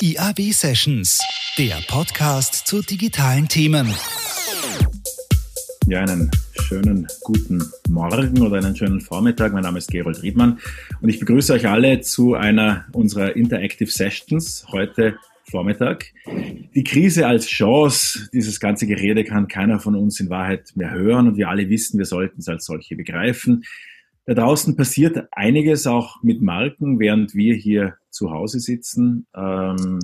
IAB Sessions, der Podcast zu digitalen Themen. Ja, einen schönen guten Morgen oder einen schönen Vormittag. Mein Name ist Gerold Riedmann und ich begrüße euch alle zu einer unserer Interactive Sessions heute Vormittag. Die Krise als Chance, dieses ganze Gerede kann keiner von uns in Wahrheit mehr hören und wir alle wissen, wir sollten es als solche begreifen. Da draußen passiert einiges auch mit Marken, während wir hier zu Hause sitzen. Ähm,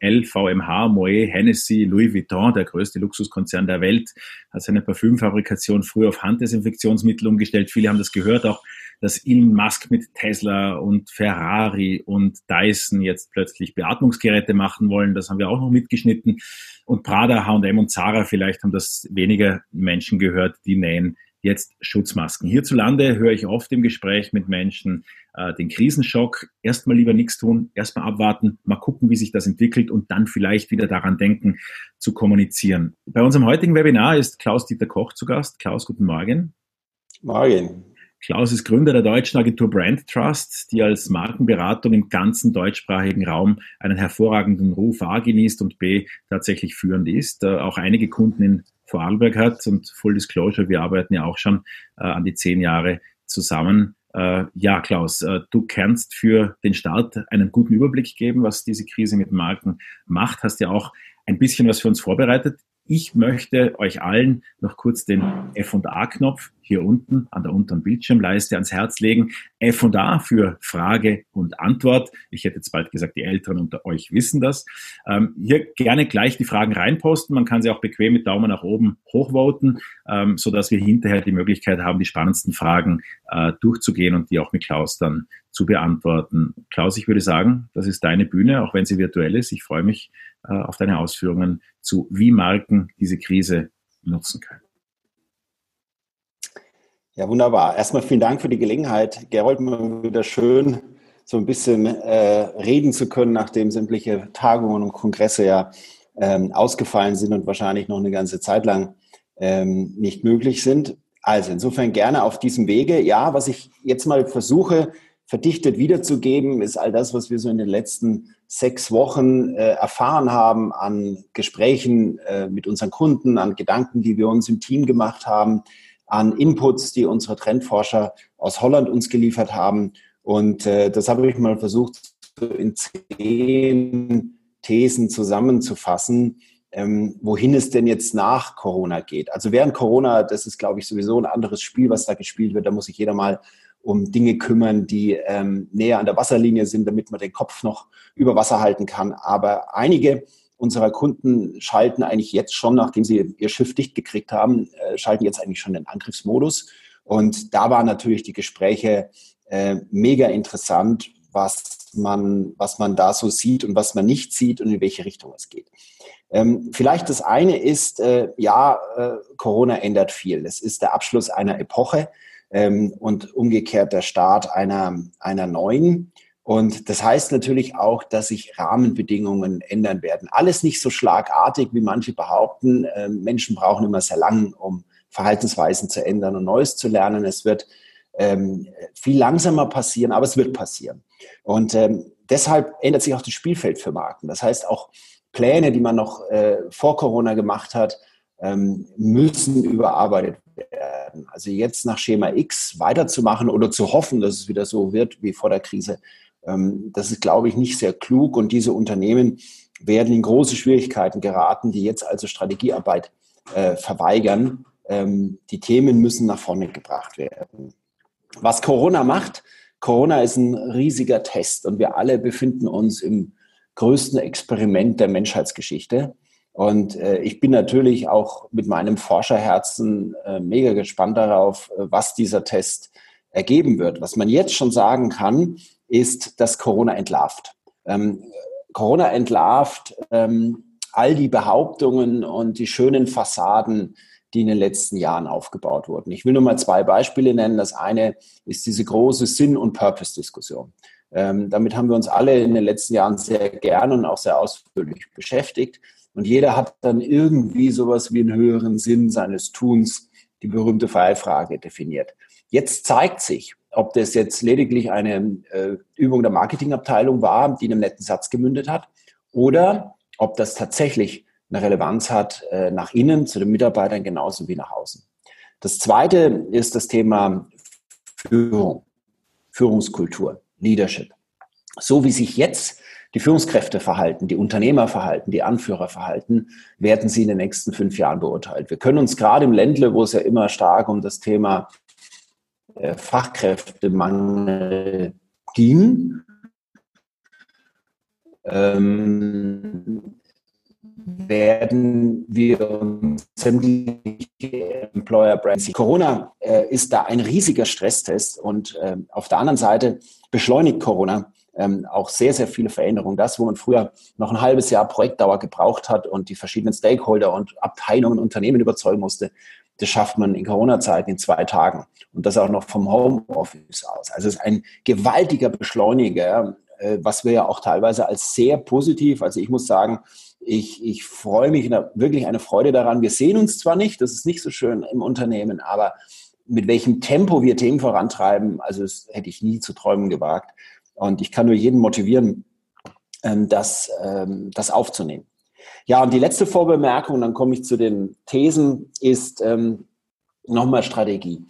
LVMH, Moet, Hennessy, Louis Vuitton, der größte Luxuskonzern der Welt, hat seine Parfümfabrikation früher auf Handdesinfektionsmittel umgestellt. Viele haben das gehört auch, dass Elon Musk mit Tesla und Ferrari und Dyson jetzt plötzlich Beatmungsgeräte machen wollen. Das haben wir auch noch mitgeschnitten. Und Prada, H&M und Zara, vielleicht haben das weniger Menschen gehört, die nähen jetzt Schutzmasken. Hierzulande höre ich oft im Gespräch mit Menschen äh, den Krisenschock. Erstmal lieber nichts tun, erstmal abwarten, mal gucken, wie sich das entwickelt und dann vielleicht wieder daran denken, zu kommunizieren. Bei unserem heutigen Webinar ist Klaus-Dieter Koch zu Gast. Klaus, guten Morgen. Morgen. Klaus ist Gründer der deutschen Agentur Brand Trust, die als Markenberatung im ganzen deutschsprachigen Raum einen hervorragenden Ruf A genießt und B tatsächlich führend ist. Äh, auch einige Kunden in Vorarlberg hat und Full Disclosure, wir arbeiten ja auch schon äh, an die zehn Jahre zusammen. Äh, ja, Klaus, äh, du kannst für den Start einen guten Überblick geben, was diese Krise mit Marken macht. Hast ja auch ein bisschen was für uns vorbereitet. Ich möchte euch allen noch kurz den F&A-Knopf hier unten an der unteren Bildschirmleiste ans Herz legen. F&A für Frage und Antwort. Ich hätte jetzt bald gesagt, die Älteren unter euch wissen das. Ähm, hier gerne gleich die Fragen reinposten. Man kann sie auch bequem mit Daumen nach oben hochvoten, ähm, sodass wir hinterher die Möglichkeit haben, die spannendsten Fragen äh, durchzugehen und die auch mit Klaus dann zu beantworten. Klaus, ich würde sagen, das ist deine Bühne, auch wenn sie virtuell ist. Ich freue mich auf deine Ausführungen zu, wie Marken diese Krise nutzen können. Ja, wunderbar. Erstmal vielen Dank für die Gelegenheit. Gerold, mal wieder schön, so ein bisschen äh, reden zu können, nachdem sämtliche Tagungen und Kongresse ja ähm, ausgefallen sind und wahrscheinlich noch eine ganze Zeit lang ähm, nicht möglich sind. Also insofern gerne auf diesem Wege. Ja, was ich jetzt mal versuche, verdichtet wiederzugeben, ist all das, was wir so in den letzten sechs Wochen äh, erfahren haben an Gesprächen äh, mit unseren Kunden, an Gedanken, die wir uns im Team gemacht haben, an Inputs, die unsere Trendforscher aus Holland uns geliefert haben. Und äh, das habe ich mal versucht, in zehn Thesen zusammenzufassen, ähm, wohin es denn jetzt nach Corona geht. Also während Corona, das ist, glaube ich, sowieso ein anderes Spiel, was da gespielt wird. Da muss sich jeder mal um Dinge kümmern, die ähm, näher an der Wasserlinie sind, damit man den Kopf noch über Wasser halten kann. Aber einige unserer Kunden schalten eigentlich jetzt schon, nachdem sie ihr Schiff dicht gekriegt haben, äh, schalten jetzt eigentlich schon den Angriffsmodus. Und da waren natürlich die Gespräche äh, mega interessant, was man, was man da so sieht und was man nicht sieht und in welche Richtung es geht. Ähm, vielleicht das eine ist, äh, ja, äh, Corona ändert viel. Es ist der Abschluss einer Epoche ähm, und umgekehrt der Start einer, einer neuen. Und das heißt natürlich auch, dass sich Rahmenbedingungen ändern werden. Alles nicht so schlagartig, wie manche behaupten. Ähm, Menschen brauchen immer sehr lang, um Verhaltensweisen zu ändern und Neues zu lernen. Es wird ähm, viel langsamer passieren, aber es wird passieren. Und ähm, deshalb ändert sich auch das Spielfeld für Marken. Das heißt, auch Pläne, die man noch äh, vor Corona gemacht hat, ähm, müssen überarbeitet werden. Also jetzt nach Schema X weiterzumachen oder zu hoffen, dass es wieder so wird wie vor der Krise, ähm, das ist, glaube ich, nicht sehr klug. Und diese Unternehmen werden in große Schwierigkeiten geraten, die jetzt also Strategiearbeit äh, verweigern. Ähm, die Themen müssen nach vorne gebracht werden. Was Corona macht, Corona ist ein riesiger Test und wir alle befinden uns im größten Experiment der Menschheitsgeschichte. Und äh, ich bin natürlich auch mit meinem Forscherherzen äh, mega gespannt darauf, äh, was dieser Test ergeben wird. Was man jetzt schon sagen kann, ist, dass Corona entlarvt. Ähm, Corona entlarvt ähm, all die Behauptungen und die schönen Fassaden, die in den letzten Jahren aufgebaut wurden. Ich will nur mal zwei Beispiele nennen. Das eine ist diese große Sinn- und Purpose-Diskussion. Ähm, damit haben wir uns alle in den letzten Jahren sehr gern und auch sehr ausführlich beschäftigt. Und jeder hat dann irgendwie sowas wie einen höheren Sinn seines Tuns, die berühmte Fallfrage definiert. Jetzt zeigt sich, ob das jetzt lediglich eine äh, Übung der Marketingabteilung war, die in einem netten Satz gemündet hat, oder ob das tatsächlich eine Relevanz hat äh, nach innen zu den Mitarbeitern genauso wie nach außen. Das zweite ist das Thema Führung, Führungskultur, Leadership. So wie sich jetzt die Führungskräfte verhalten, die Unternehmer verhalten, die Anführer verhalten, werden sie in den nächsten fünf Jahren beurteilt. Wir können uns gerade im Ländle, wo es ja immer stark um das Thema äh, Fachkräftemangel ging, ähm, werden wir uns sämtliche Employer Brands. Corona äh, ist da ein riesiger Stresstest und äh, auf der anderen Seite beschleunigt Corona ähm, auch sehr, sehr viele Veränderungen. Das, wo man früher noch ein halbes Jahr Projektdauer gebraucht hat und die verschiedenen Stakeholder und Abteilungen, Unternehmen überzeugen musste, das schafft man in Corona-Zeiten in zwei Tagen. Und das auch noch vom Homeoffice aus. Also es ist ein gewaltiger Beschleuniger, äh, was wir ja auch teilweise als sehr positiv, also ich muss sagen, ich, ich freue mich wirklich eine Freude daran. Wir sehen uns zwar nicht, das ist nicht so schön im Unternehmen, aber mit welchem Tempo wir Themen vorantreiben, also das hätte ich nie zu träumen gewagt. Und ich kann nur jeden motivieren, ähm, das, ähm, das aufzunehmen. Ja, und die letzte Vorbemerkung, dann komme ich zu den Thesen, ist ähm, nochmal Strategie.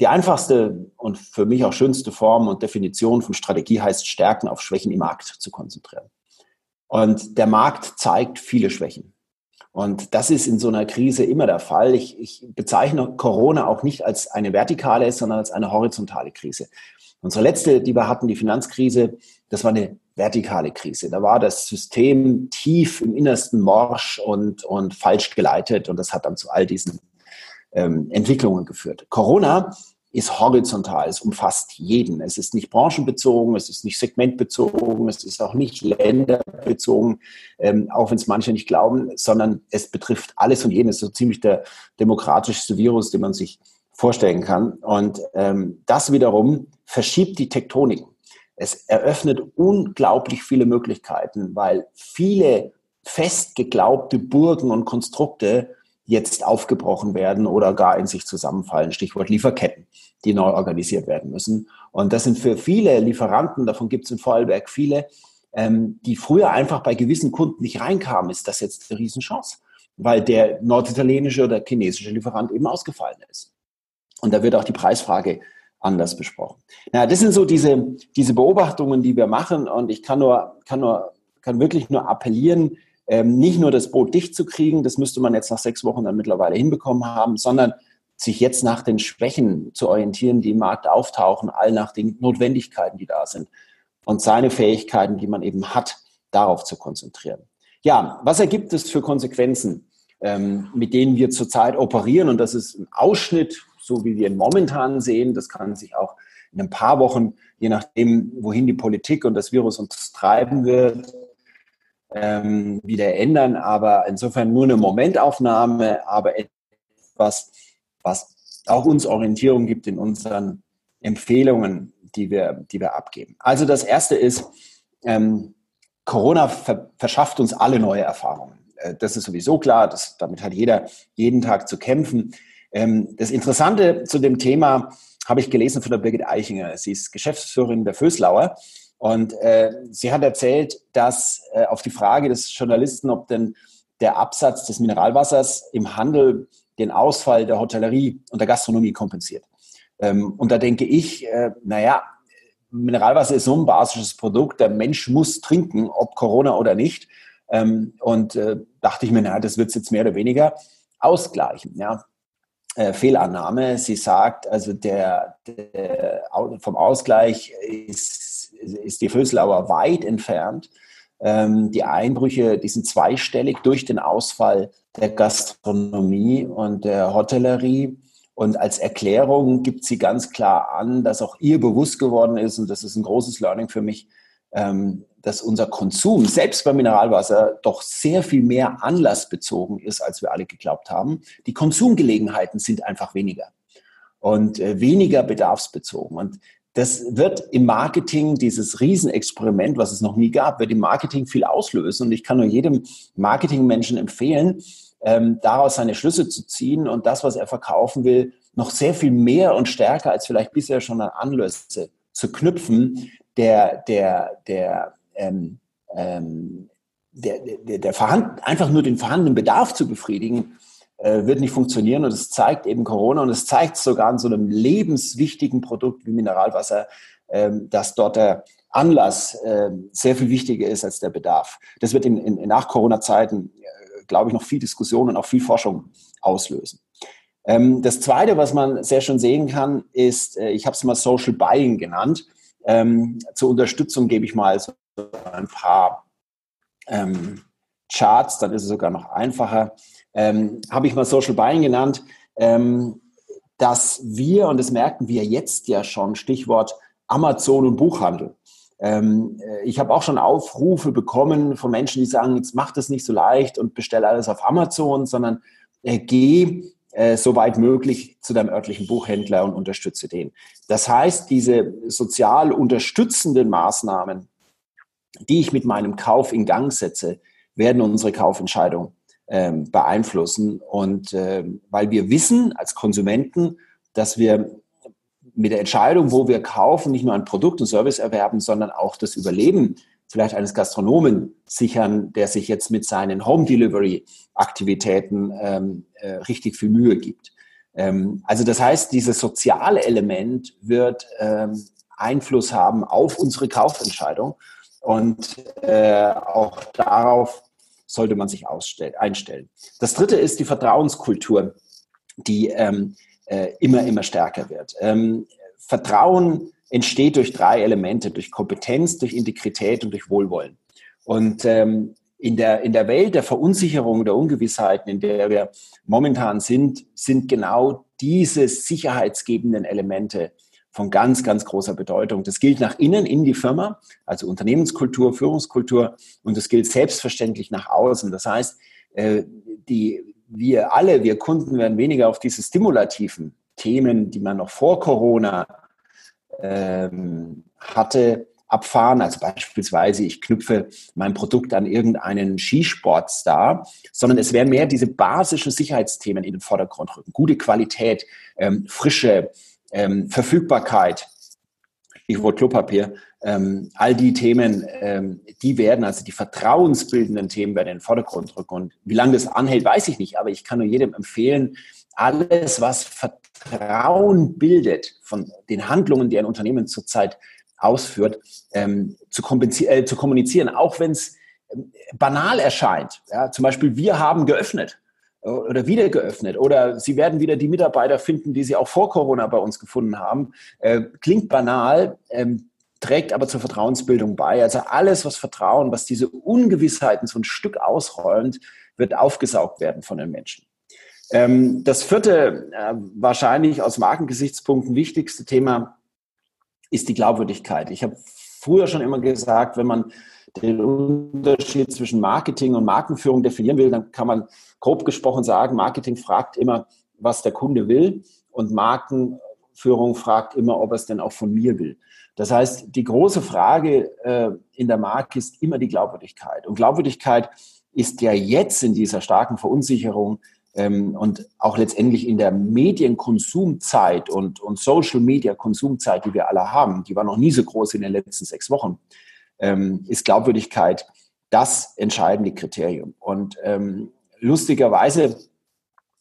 Die einfachste und für mich auch schönste Form und Definition von Strategie heißt, Stärken auf Schwächen im Markt zu konzentrieren. Und der Markt zeigt viele Schwächen. Und das ist in so einer Krise immer der Fall. Ich, ich bezeichne Corona auch nicht als eine vertikale, sondern als eine horizontale Krise. Unsere letzte, die wir hatten, die Finanzkrise, das war eine vertikale Krise. Da war das System tief im Innersten morsch und, und falsch geleitet und das hat dann zu all diesen ähm, Entwicklungen geführt. Corona ist horizontal, es umfasst jeden. Es ist nicht branchenbezogen, es ist nicht segmentbezogen, es ist auch nicht länderbezogen, ähm, auch wenn es manche nicht glauben, sondern es betrifft alles und jeden. Es ist so ziemlich der demokratischste Virus, den man sich vorstellen kann. Und ähm, das wiederum verschiebt die Tektoniken. Es eröffnet unglaublich viele Möglichkeiten, weil viele fest geglaubte Burgen und Konstrukte jetzt aufgebrochen werden oder gar in sich zusammenfallen. Stichwort Lieferketten, die neu organisiert werden müssen. Und das sind für viele Lieferanten, davon gibt es in Vorarlberg viele, ähm, die früher einfach bei gewissen Kunden nicht reinkamen, ist das jetzt eine Riesenchance, weil der norditalienische oder chinesische Lieferant eben ausgefallen ist. Und da wird auch die Preisfrage anders besprochen. Ja, das sind so diese, diese Beobachtungen, die wir machen. Und ich kann nur, kann nur, kann wirklich nur appellieren, ähm, nicht nur das Boot dicht zu kriegen, das müsste man jetzt nach sechs Wochen dann mittlerweile hinbekommen haben, sondern sich jetzt nach den Schwächen zu orientieren, die im Markt auftauchen, all nach den Notwendigkeiten, die da sind und seine Fähigkeiten, die man eben hat, darauf zu konzentrieren. Ja, was ergibt es für Konsequenzen, ähm, mit denen wir zurzeit operieren? Und das ist ein Ausschnitt, so wie wir ihn momentan sehen. Das kann sich auch in ein paar Wochen, je nachdem, wohin die Politik und das Virus uns treiben wird, ähm, wieder ändern. Aber insofern nur eine Momentaufnahme, aber etwas, was auch uns Orientierung gibt in unseren Empfehlungen, die wir, die wir abgeben. Also das erste ist, ähm, Corona ver verschafft uns alle neue Erfahrungen. Äh, das ist sowieso klar. Das, damit hat jeder jeden Tag zu kämpfen. Ähm, das Interessante zu dem Thema habe ich gelesen von der Birgit Eichinger. Sie ist Geschäftsführerin der Föslauer und äh, sie hat erzählt, dass äh, auf die Frage des Journalisten, ob denn der Absatz des Mineralwassers im Handel den Ausfall der Hotellerie und der Gastronomie kompensiert. Ähm, und da denke ich, äh, naja, Mineralwasser ist so ein basisches Produkt, der Mensch muss trinken, ob Corona oder nicht. Ähm, und äh, dachte ich mir, naja, das wird es jetzt mehr oder weniger ausgleichen. Ja. Äh, Fehlannahme. Sie sagt, also der, der vom Ausgleich ist ist die Vöselauer weit entfernt. Ähm, die Einbrüche, die sind zweistellig durch den Ausfall der Gastronomie und der Hotellerie. Und als Erklärung gibt sie ganz klar an, dass auch ihr bewusst geworden ist, und das ist ein großes Learning für mich, dass unser Konsum, selbst bei Mineralwasser, doch sehr viel mehr anlassbezogen ist, als wir alle geglaubt haben. Die Konsumgelegenheiten sind einfach weniger und äh, weniger bedarfsbezogen. Und das wird im Marketing, dieses Riesenexperiment, was es noch nie gab, wird im Marketing viel auslösen. Und ich kann nur jedem Marketingmenschen empfehlen, ähm, daraus seine Schlüsse zu ziehen und das, was er verkaufen will, noch sehr viel mehr und stärker als vielleicht bisher schon an Anlässe zu knüpfen, der, der, der, ähm, ähm, der, der, der vorhanden, einfach nur den vorhandenen Bedarf zu befriedigen, äh, wird nicht funktionieren. Und es zeigt eben Corona und es zeigt sogar an so einem lebenswichtigen Produkt wie Mineralwasser, äh, dass dort der Anlass äh, sehr viel wichtiger ist als der Bedarf. Das wird in, in, in Nach-Corona-Zeiten, äh, glaube ich, noch viel Diskussion und auch viel Forschung auslösen. Ähm, das Zweite, was man sehr schön sehen kann, ist, äh, ich habe es mal Social Buying genannt. Ähm, zur Unterstützung gebe ich mal so ein paar ähm, Charts, dann ist es sogar noch einfacher. Ähm, habe ich mal Social Buying genannt, ähm, dass wir, und das merken wir jetzt ja schon, Stichwort Amazon und Buchhandel. Ähm, äh, ich habe auch schon Aufrufe bekommen von Menschen, die sagen, jetzt mach das nicht so leicht und bestell alles auf Amazon, sondern äh, geh äh, so weit möglich zu deinem örtlichen Buchhändler und unterstütze den. Das heißt, diese sozial unterstützenden Maßnahmen, die ich mit meinem Kauf in Gang setze, werden unsere Kaufentscheidung ähm, beeinflussen. Und äh, weil wir wissen als Konsumenten, dass wir mit der Entscheidung, wo wir kaufen, nicht nur ein Produkt und Service erwerben, sondern auch das Überleben vielleicht eines Gastronomen sichern, der sich jetzt mit seinen Home Delivery Aktivitäten ähm, äh, richtig viel Mühe gibt. Ähm, also das heißt, dieses soziale Element wird ähm, Einfluss haben auf unsere Kaufentscheidung und äh, auch darauf sollte man sich einstellen. Das dritte ist die Vertrauenskultur, die ähm, äh, immer, immer stärker wird. Ähm, Vertrauen entsteht durch drei Elemente, durch Kompetenz, durch Integrität und durch Wohlwollen. Und ähm, in, der, in der Welt der Verunsicherung, der Ungewissheiten, in der wir momentan sind, sind genau diese sicherheitsgebenden Elemente von ganz, ganz großer Bedeutung. Das gilt nach innen in die Firma, also Unternehmenskultur, Führungskultur, und das gilt selbstverständlich nach außen. Das heißt, äh, die, wir alle, wir Kunden werden weniger auf diese stimulativen Themen, die man noch vor Corona ähm, hatte, abfahren. Also beispielsweise, ich knüpfe mein Produkt an irgendeinen Skisportstar, sondern es werden mehr diese basischen Sicherheitsthemen in den Vordergrund rücken. Gute Qualität, ähm, Frische, ähm, Verfügbarkeit, Stichwort Klopapier, ähm, all die Themen, ähm, die werden, also die vertrauensbildenden Themen werden in den Vordergrund rücken. Und wie lange das anhält, weiß ich nicht, aber ich kann nur jedem empfehlen, alles, was Vertrauen bildet von den Handlungen, die ein Unternehmen zurzeit ausführt, ähm, zu, äh, zu, kommunizieren, auch wenn es ähm, banal erscheint. Ja, zum Beispiel, wir haben geöffnet oder wieder geöffnet oder sie werden wieder die Mitarbeiter finden, die sie auch vor Corona bei uns gefunden haben. Äh, klingt banal, ähm, trägt aber zur Vertrauensbildung bei. Also alles, was Vertrauen, was diese Ungewissheiten so ein Stück ausräumt, wird aufgesaugt werden von den Menschen. Ähm, das vierte, äh, wahrscheinlich aus Markengesichtspunkten wichtigste Thema ist die Glaubwürdigkeit. Ich habe früher schon immer gesagt, wenn man den Unterschied zwischen Marketing und Markenführung definieren will, dann kann man grob gesprochen sagen, Marketing fragt immer, was der Kunde will und Markenführung fragt immer, ob er es denn auch von mir will. Das heißt, die große Frage äh, in der Marke ist immer die Glaubwürdigkeit. Und Glaubwürdigkeit ist ja jetzt in dieser starken Verunsicherung und auch letztendlich in der Medienkonsumzeit und, und Social-Media-Konsumzeit, die wir alle haben, die war noch nie so groß in den letzten sechs Wochen, ähm, ist Glaubwürdigkeit das entscheidende Kriterium. Und ähm, lustigerweise,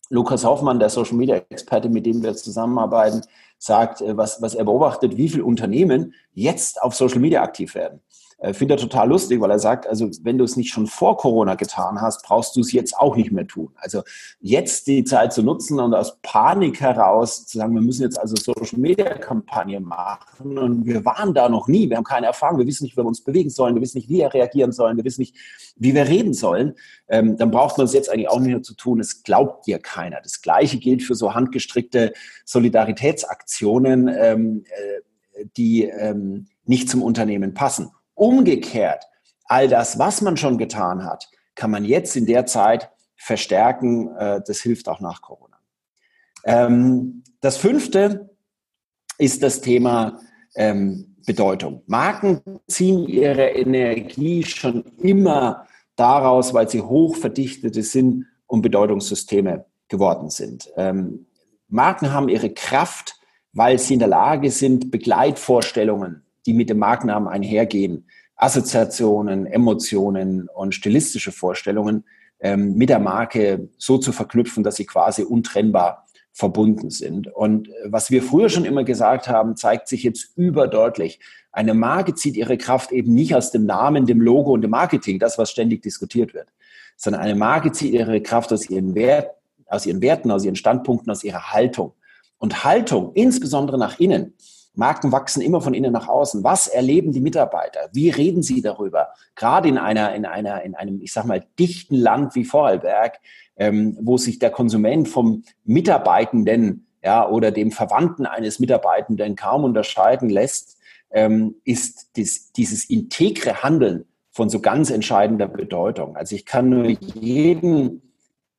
Lukas Hoffmann, der Social-Media-Experte, mit dem wir zusammenarbeiten, sagt, äh, was, was er beobachtet, wie viele Unternehmen jetzt auf Social Media aktiv werden. Äh, finde er total lustig, weil er sagt, also wenn du es nicht schon vor Corona getan hast, brauchst du es jetzt auch nicht mehr tun. Also jetzt die Zeit zu nutzen und aus Panik heraus zu sagen, wir müssen jetzt also Social Media Kampagne machen und wir waren da noch nie, wir haben keine Erfahrung, wir wissen nicht, wie wir uns bewegen sollen, wir wissen nicht, wie wir reagieren sollen, wir wissen nicht, wie wir reden sollen, ähm, dann braucht man es jetzt eigentlich auch nicht mehr zu tun. Es glaubt dir keiner. Das Gleiche gilt für so handgestrickte Solidaritätsaktionen, ähm, äh, die ähm, nicht zum Unternehmen passen. Umgekehrt, all das, was man schon getan hat, kann man jetzt in der Zeit verstärken. Äh, das hilft auch nach Corona. Ähm, das fünfte ist das Thema ähm, Bedeutung. Marken ziehen ihre Energie schon immer daraus, weil sie hochverdichtete Sinn- und Bedeutungssysteme geworden sind. Ähm, Marken haben ihre Kraft, weil sie in der Lage sind, Begleitvorstellungen die mit dem Markennamen einhergehen, Assoziationen, Emotionen und stilistische Vorstellungen ähm, mit der Marke so zu verknüpfen, dass sie quasi untrennbar verbunden sind. Und äh, was wir früher schon immer gesagt haben, zeigt sich jetzt überdeutlich. Eine Marke zieht ihre Kraft eben nicht aus dem Namen, dem Logo und dem Marketing, das, was ständig diskutiert wird, sondern eine Marke zieht ihre Kraft aus ihren, Wert, aus ihren Werten, aus ihren Standpunkten, aus ihrer Haltung. Und Haltung, insbesondere nach innen, Marken wachsen immer von innen nach außen. Was erleben die Mitarbeiter? Wie reden sie darüber? Gerade in einer, in einer, in einem, ich sag mal, dichten Land wie Vorarlberg, ähm, wo sich der Konsument vom Mitarbeitenden ja, oder dem Verwandten eines Mitarbeitenden kaum unterscheiden lässt, ähm, ist dies, dieses integre Handeln von so ganz entscheidender Bedeutung. Also ich kann nur jeden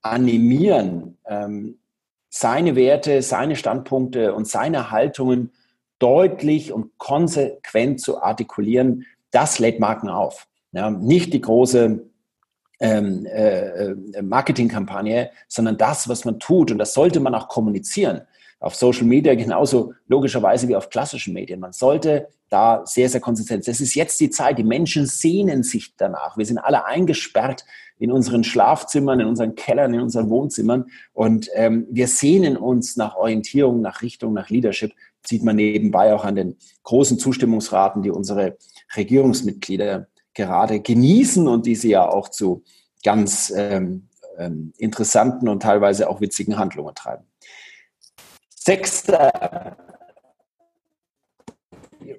animieren, ähm, seine Werte, seine Standpunkte und seine Haltungen deutlich und konsequent zu artikulieren, das lädt Marken auf. Ja, nicht die große ähm, äh, äh, Marketingkampagne, sondern das, was man tut. Und das sollte man auch kommunizieren. Auf Social Media genauso logischerweise wie auf klassischen Medien. Man sollte da sehr, sehr konsistent. Es ist jetzt die Zeit. Die Menschen sehnen sich danach. Wir sind alle eingesperrt in unseren Schlafzimmern, in unseren Kellern, in unseren Wohnzimmern. Und ähm, wir sehnen uns nach Orientierung, nach Richtung, nach Leadership. Sieht man nebenbei auch an den großen Zustimmungsraten, die unsere Regierungsmitglieder gerade genießen und die sie ja auch zu ganz ähm, ähm, interessanten und teilweise auch witzigen Handlungen treiben. Sechster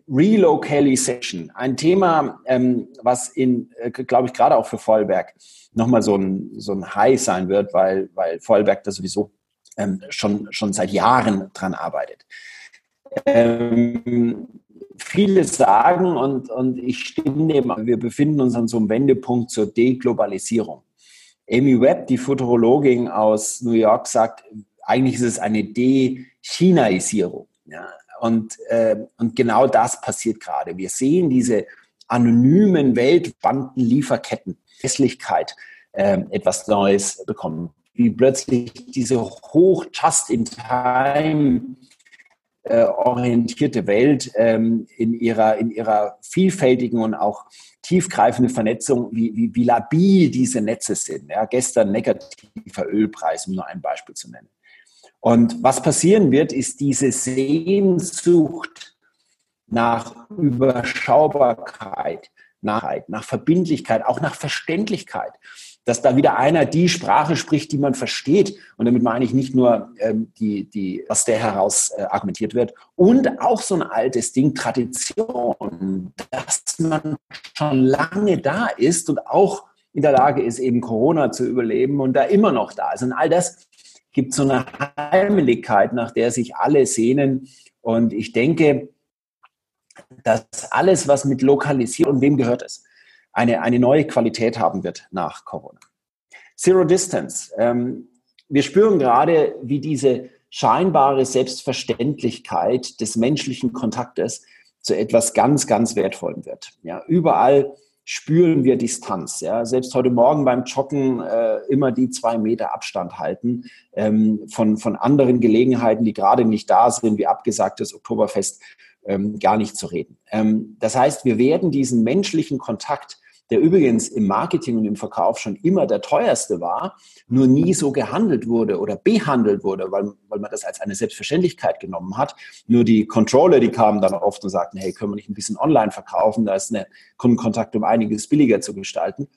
Relocalization, ein Thema, ähm, was in, äh, glaube ich, gerade auch für Vollberg nochmal so ein, so ein High sein wird, weil, weil Vollberg da sowieso ähm, schon, schon seit Jahren dran arbeitet. Ähm, viele sagen, und, und ich stimme dem, wir befinden uns an so einem Wendepunkt zur Deglobalisierung. Amy Webb, die Futurologin aus New York, sagt, eigentlich ist es eine De-Chinaisierung. Ja, und, äh, und genau das passiert gerade. Wir sehen diese anonymen Weltbandenlieferketten, Hässlichkeit, äh, etwas Neues bekommen. Wie plötzlich diese hoch just-in-time äh, orientierte Welt ähm, in, ihrer, in ihrer vielfältigen und auch tiefgreifenden Vernetzung, wie, wie, wie labil diese Netze sind. Ja, gestern negativer Ölpreis, um nur ein Beispiel zu nennen. Und was passieren wird, ist diese Sehnsucht nach Überschaubarkeit, nach, nach Verbindlichkeit, auch nach Verständlichkeit dass da wieder einer die Sprache spricht, die man versteht. Und damit meine ich nicht nur ähm, die, die, was der heraus äh, argumentiert wird. Und auch so ein altes Ding, Tradition, dass man schon lange da ist und auch in der Lage ist, eben Corona zu überleben und da immer noch da ist. Und all das gibt so eine Heimeligkeit, nach der sich alle sehnen. Und ich denke, dass alles, was mit Lokalisierung, und wem gehört es? eine, eine neue Qualität haben wird nach Corona. Zero Distance. Ähm, wir spüren gerade, wie diese scheinbare Selbstverständlichkeit des menschlichen Kontaktes zu etwas ganz, ganz Wertvollem wird. Ja, überall spüren wir Distanz. Ja, selbst heute Morgen beim Joggen äh, immer die zwei Meter Abstand halten ähm, von, von anderen Gelegenheiten, die gerade nicht da sind, wie abgesagtes Oktoberfest, ähm, gar nicht zu reden. Ähm, das heißt, wir werden diesen menschlichen Kontakt der übrigens im Marketing und im Verkauf schon immer der teuerste war, nur nie so gehandelt wurde oder behandelt wurde, weil, weil man das als eine Selbstverständlichkeit genommen hat. Nur die Controller, die kamen dann oft und sagten, hey, können wir nicht ein bisschen online verkaufen, da ist eine Kundenkontakt um einiges billiger zu gestalten.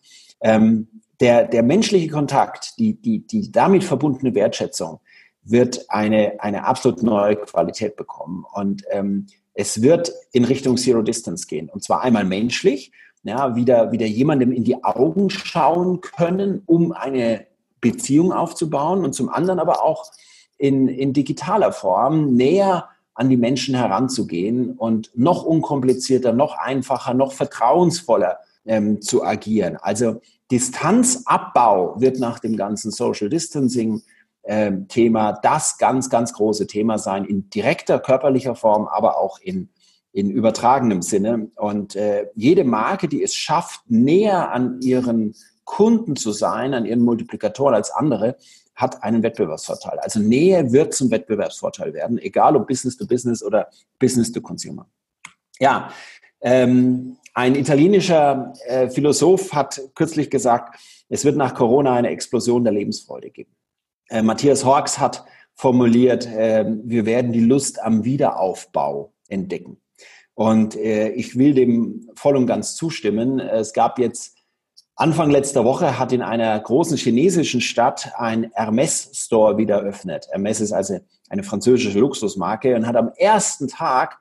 Ähm, der, der menschliche Kontakt, die, die, die damit verbundene Wertschätzung wird eine, eine absolut neue Qualität bekommen. Und ähm, es wird in Richtung Zero Distance gehen. Und zwar einmal menschlich, ja, wieder, wieder jemandem in die Augen schauen können, um eine Beziehung aufzubauen und zum anderen aber auch in, in digitaler Form näher an die Menschen heranzugehen und noch unkomplizierter, noch einfacher, noch vertrauensvoller ähm, zu agieren. Also Distanzabbau wird nach dem ganzen Social Distancing ähm, Thema das ganz, ganz große Thema sein, in direkter körperlicher Form, aber auch in in übertragenem Sinne. Und äh, jede Marke, die es schafft, näher an ihren Kunden zu sein, an ihren Multiplikatoren als andere, hat einen Wettbewerbsvorteil. Also Nähe wird zum Wettbewerbsvorteil werden, egal ob Business to Business oder Business to Consumer. Ja, ähm, ein italienischer äh, Philosoph hat kürzlich gesagt, es wird nach Corona eine Explosion der Lebensfreude geben. Äh, Matthias Horks hat formuliert, äh, wir werden die Lust am Wiederaufbau entdecken. Und äh, ich will dem voll und ganz zustimmen. Es gab jetzt Anfang letzter Woche hat in einer großen chinesischen Stadt ein Hermes-Store wieder eröffnet. Hermes ist also eine französische Luxusmarke und hat am ersten Tag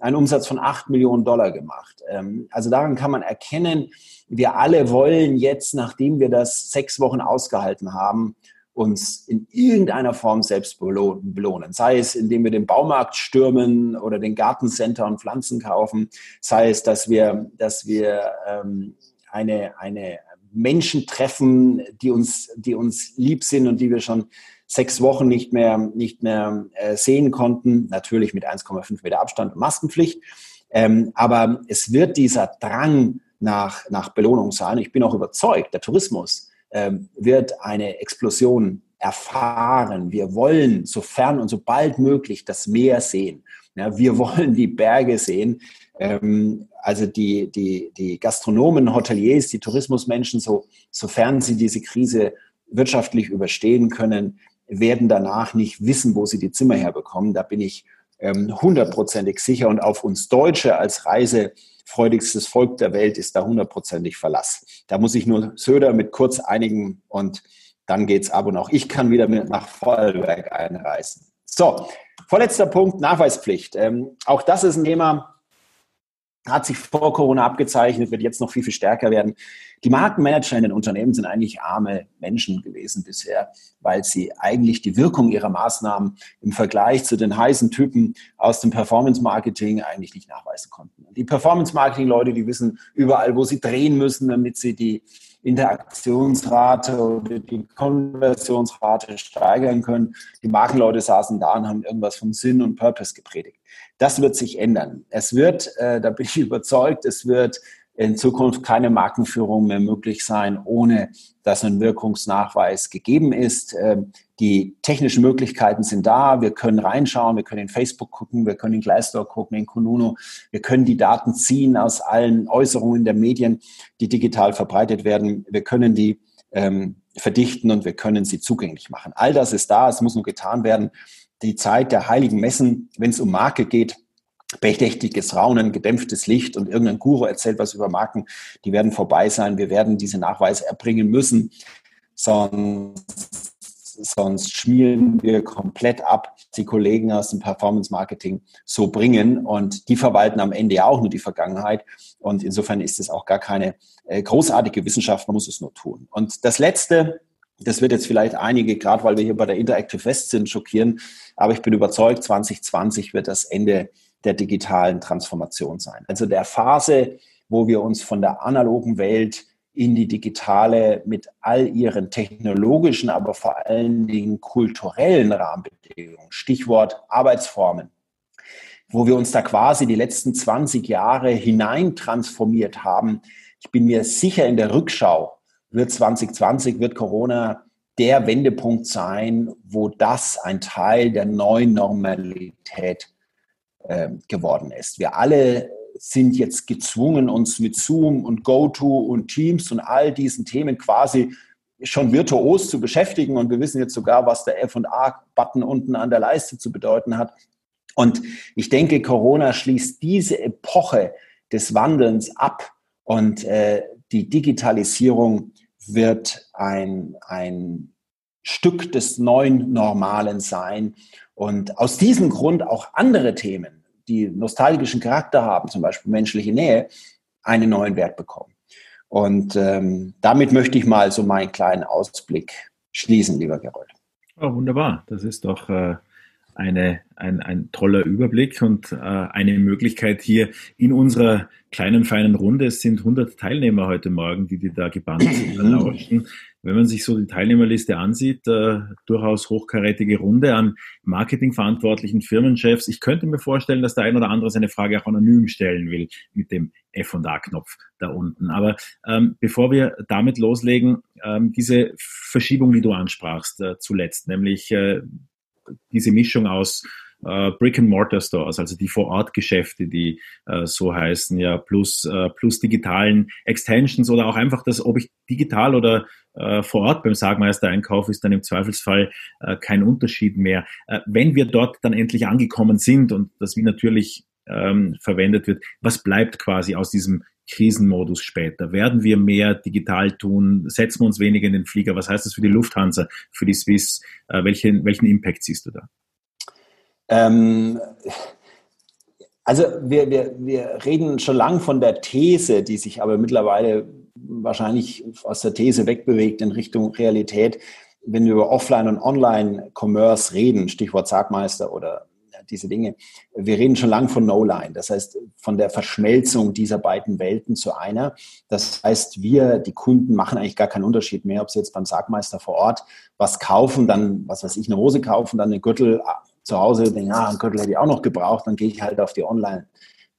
einen Umsatz von acht Millionen Dollar gemacht. Ähm, also daran kann man erkennen, wir alle wollen jetzt, nachdem wir das sechs Wochen ausgehalten haben, uns in irgendeiner Form selbst belohnen. Sei es, indem wir den Baumarkt stürmen oder den Gartencenter und Pflanzen kaufen, sei es, dass wir, dass wir ähm, eine, eine Menschen treffen, die uns, die uns lieb sind und die wir schon sechs Wochen nicht mehr, nicht mehr äh, sehen konnten. Natürlich mit 1,5 Meter Abstand und Maskenpflicht. Ähm, aber es wird dieser Drang nach, nach Belohnung sein. Ich bin auch überzeugt, der Tourismus wird eine Explosion erfahren. Wir wollen sofern und so bald möglich das Meer sehen. Ja, wir wollen die Berge sehen. Ähm, also die, die, die Gastronomen, Hoteliers, die Tourismusmenschen, so, sofern sie diese Krise wirtschaftlich überstehen können, werden danach nicht wissen, wo sie die Zimmer herbekommen. Da bin ich ähm, hundertprozentig sicher. Und auf uns Deutsche als reisefreudigstes Volk der Welt ist da hundertprozentig Verlass. Da muss ich nur Söder mit kurz einigen und dann geht's ab. Und auch ich kann wieder mit nach Vorarlberg einreisen. So, vorletzter Punkt, Nachweispflicht. Ähm, auch das ist ein Thema, hat sich vor Corona abgezeichnet, wird jetzt noch viel, viel stärker werden. Die Markenmanager in den Unternehmen sind eigentlich arme Menschen gewesen bisher, weil sie eigentlich die Wirkung ihrer Maßnahmen im Vergleich zu den heißen Typen aus dem Performance-Marketing eigentlich nicht nachweisen konnten. Die Performance-Marketing-Leute, die wissen überall, wo sie drehen müssen, damit sie die Interaktionsrate oder die Konversionsrate steigern können. Die Markenleute saßen da und haben irgendwas von Sinn und Purpose gepredigt. Das wird sich ändern. Es wird, äh, da bin ich überzeugt, es wird in Zukunft keine Markenführung mehr möglich sein, ohne dass ein Wirkungsnachweis gegeben ist. Ähm, die technischen Möglichkeiten sind da. Wir können reinschauen, wir können in Facebook gucken, wir können in Glassdoor gucken, in Konuno. Wir können die Daten ziehen aus allen Äußerungen der Medien, die digital verbreitet werden. Wir können die ähm, verdichten und wir können sie zugänglich machen. All das ist da, es muss nur getan werden. Die Zeit der heiligen Messen, wenn es um Marke geht, bedächtiges Raunen, gedämpftes Licht und irgendein Guru erzählt was über Marken, die werden vorbei sein. Wir werden diese Nachweise erbringen müssen, sonst, sonst schmieren wir komplett ab, die Kollegen aus dem Performance Marketing so bringen. Und die verwalten am Ende ja auch nur die Vergangenheit. Und insofern ist es auch gar keine äh, großartige Wissenschaft, man muss es nur tun. Und das Letzte, das wird jetzt vielleicht einige, gerade weil wir hier bei der Interactive West sind, schockieren, aber ich bin überzeugt, 2020 wird das Ende der digitalen Transformation sein. Also der Phase, wo wir uns von der analogen Welt in die digitale mit all ihren technologischen, aber vor allen Dingen kulturellen Rahmenbedingungen, Stichwort Arbeitsformen, wo wir uns da quasi die letzten 20 Jahre hinein transformiert haben. Ich bin mir sicher, in der Rückschau wird 2020, wird Corona der Wendepunkt sein, wo das ein Teil der neuen Normalität äh, geworden ist. Wir alle sind jetzt gezwungen, uns mit Zoom und GoTo und Teams und all diesen Themen quasi schon virtuos zu beschäftigen. Und wir wissen jetzt sogar, was der F&A-Button unten an der Leiste zu bedeuten hat. Und ich denke, Corona schließt diese Epoche des Wandelns ab und äh, die Digitalisierung wird ein, ein Stück des neuen Normalen sein. Und aus diesem Grund auch andere Themen, die nostalgischen Charakter haben, zum Beispiel menschliche Nähe, einen neuen Wert bekommen. Und ähm, damit möchte ich mal so meinen kleinen Ausblick schließen, lieber Gerold. Oh, wunderbar. Das ist doch äh, eine, ein, ein toller Überblick und äh, eine Möglichkeit hier in unserer kleinen, feinen Runde. Es sind 100 Teilnehmer heute Morgen, die die da gebannt lauschen wenn man sich so die Teilnehmerliste ansieht, äh, durchaus hochkarätige Runde an marketingverantwortlichen Firmenchefs. Ich könnte mir vorstellen, dass der ein oder andere seine Frage auch anonym stellen will mit dem F&A-Knopf da unten. Aber ähm, bevor wir damit loslegen, ähm, diese Verschiebung, die du ansprachst äh, zuletzt, nämlich äh, diese Mischung aus äh, Brick-and-Mortar-Stores, also die Vor-Ort-Geschäfte, die äh, so heißen, ja, plus, äh, plus digitalen Extensions oder auch einfach das, ob ich digital oder äh, vor Ort beim Sagmeister einkaufe, ist dann im Zweifelsfall äh, kein Unterschied mehr. Äh, wenn wir dort dann endlich angekommen sind und das wie natürlich ähm, verwendet wird, was bleibt quasi aus diesem Krisenmodus später? Werden wir mehr digital tun? Setzen wir uns weniger in den Flieger? Was heißt das für die Lufthansa, für die Swiss? Äh, welchen, welchen Impact siehst du da? Ähm, also wir, wir, wir reden schon lang von der These, die sich aber mittlerweile wahrscheinlich aus der These wegbewegt in Richtung Realität. Wenn wir über Offline- und Online-Commerce reden, Stichwort Sagmeister oder diese Dinge. Wir reden schon lange von No-Line, das heißt von der Verschmelzung dieser beiden Welten zu einer. Das heißt, wir, die Kunden, machen eigentlich gar keinen Unterschied mehr, ob sie jetzt beim Sargmeister vor Ort was kaufen, dann, was weiß ich, eine Hose kaufen, dann eine Gürtel zu Hause, denken, ah, einen Gürtel hätte ich auch noch gebraucht, dann gehe ich halt auf die Online-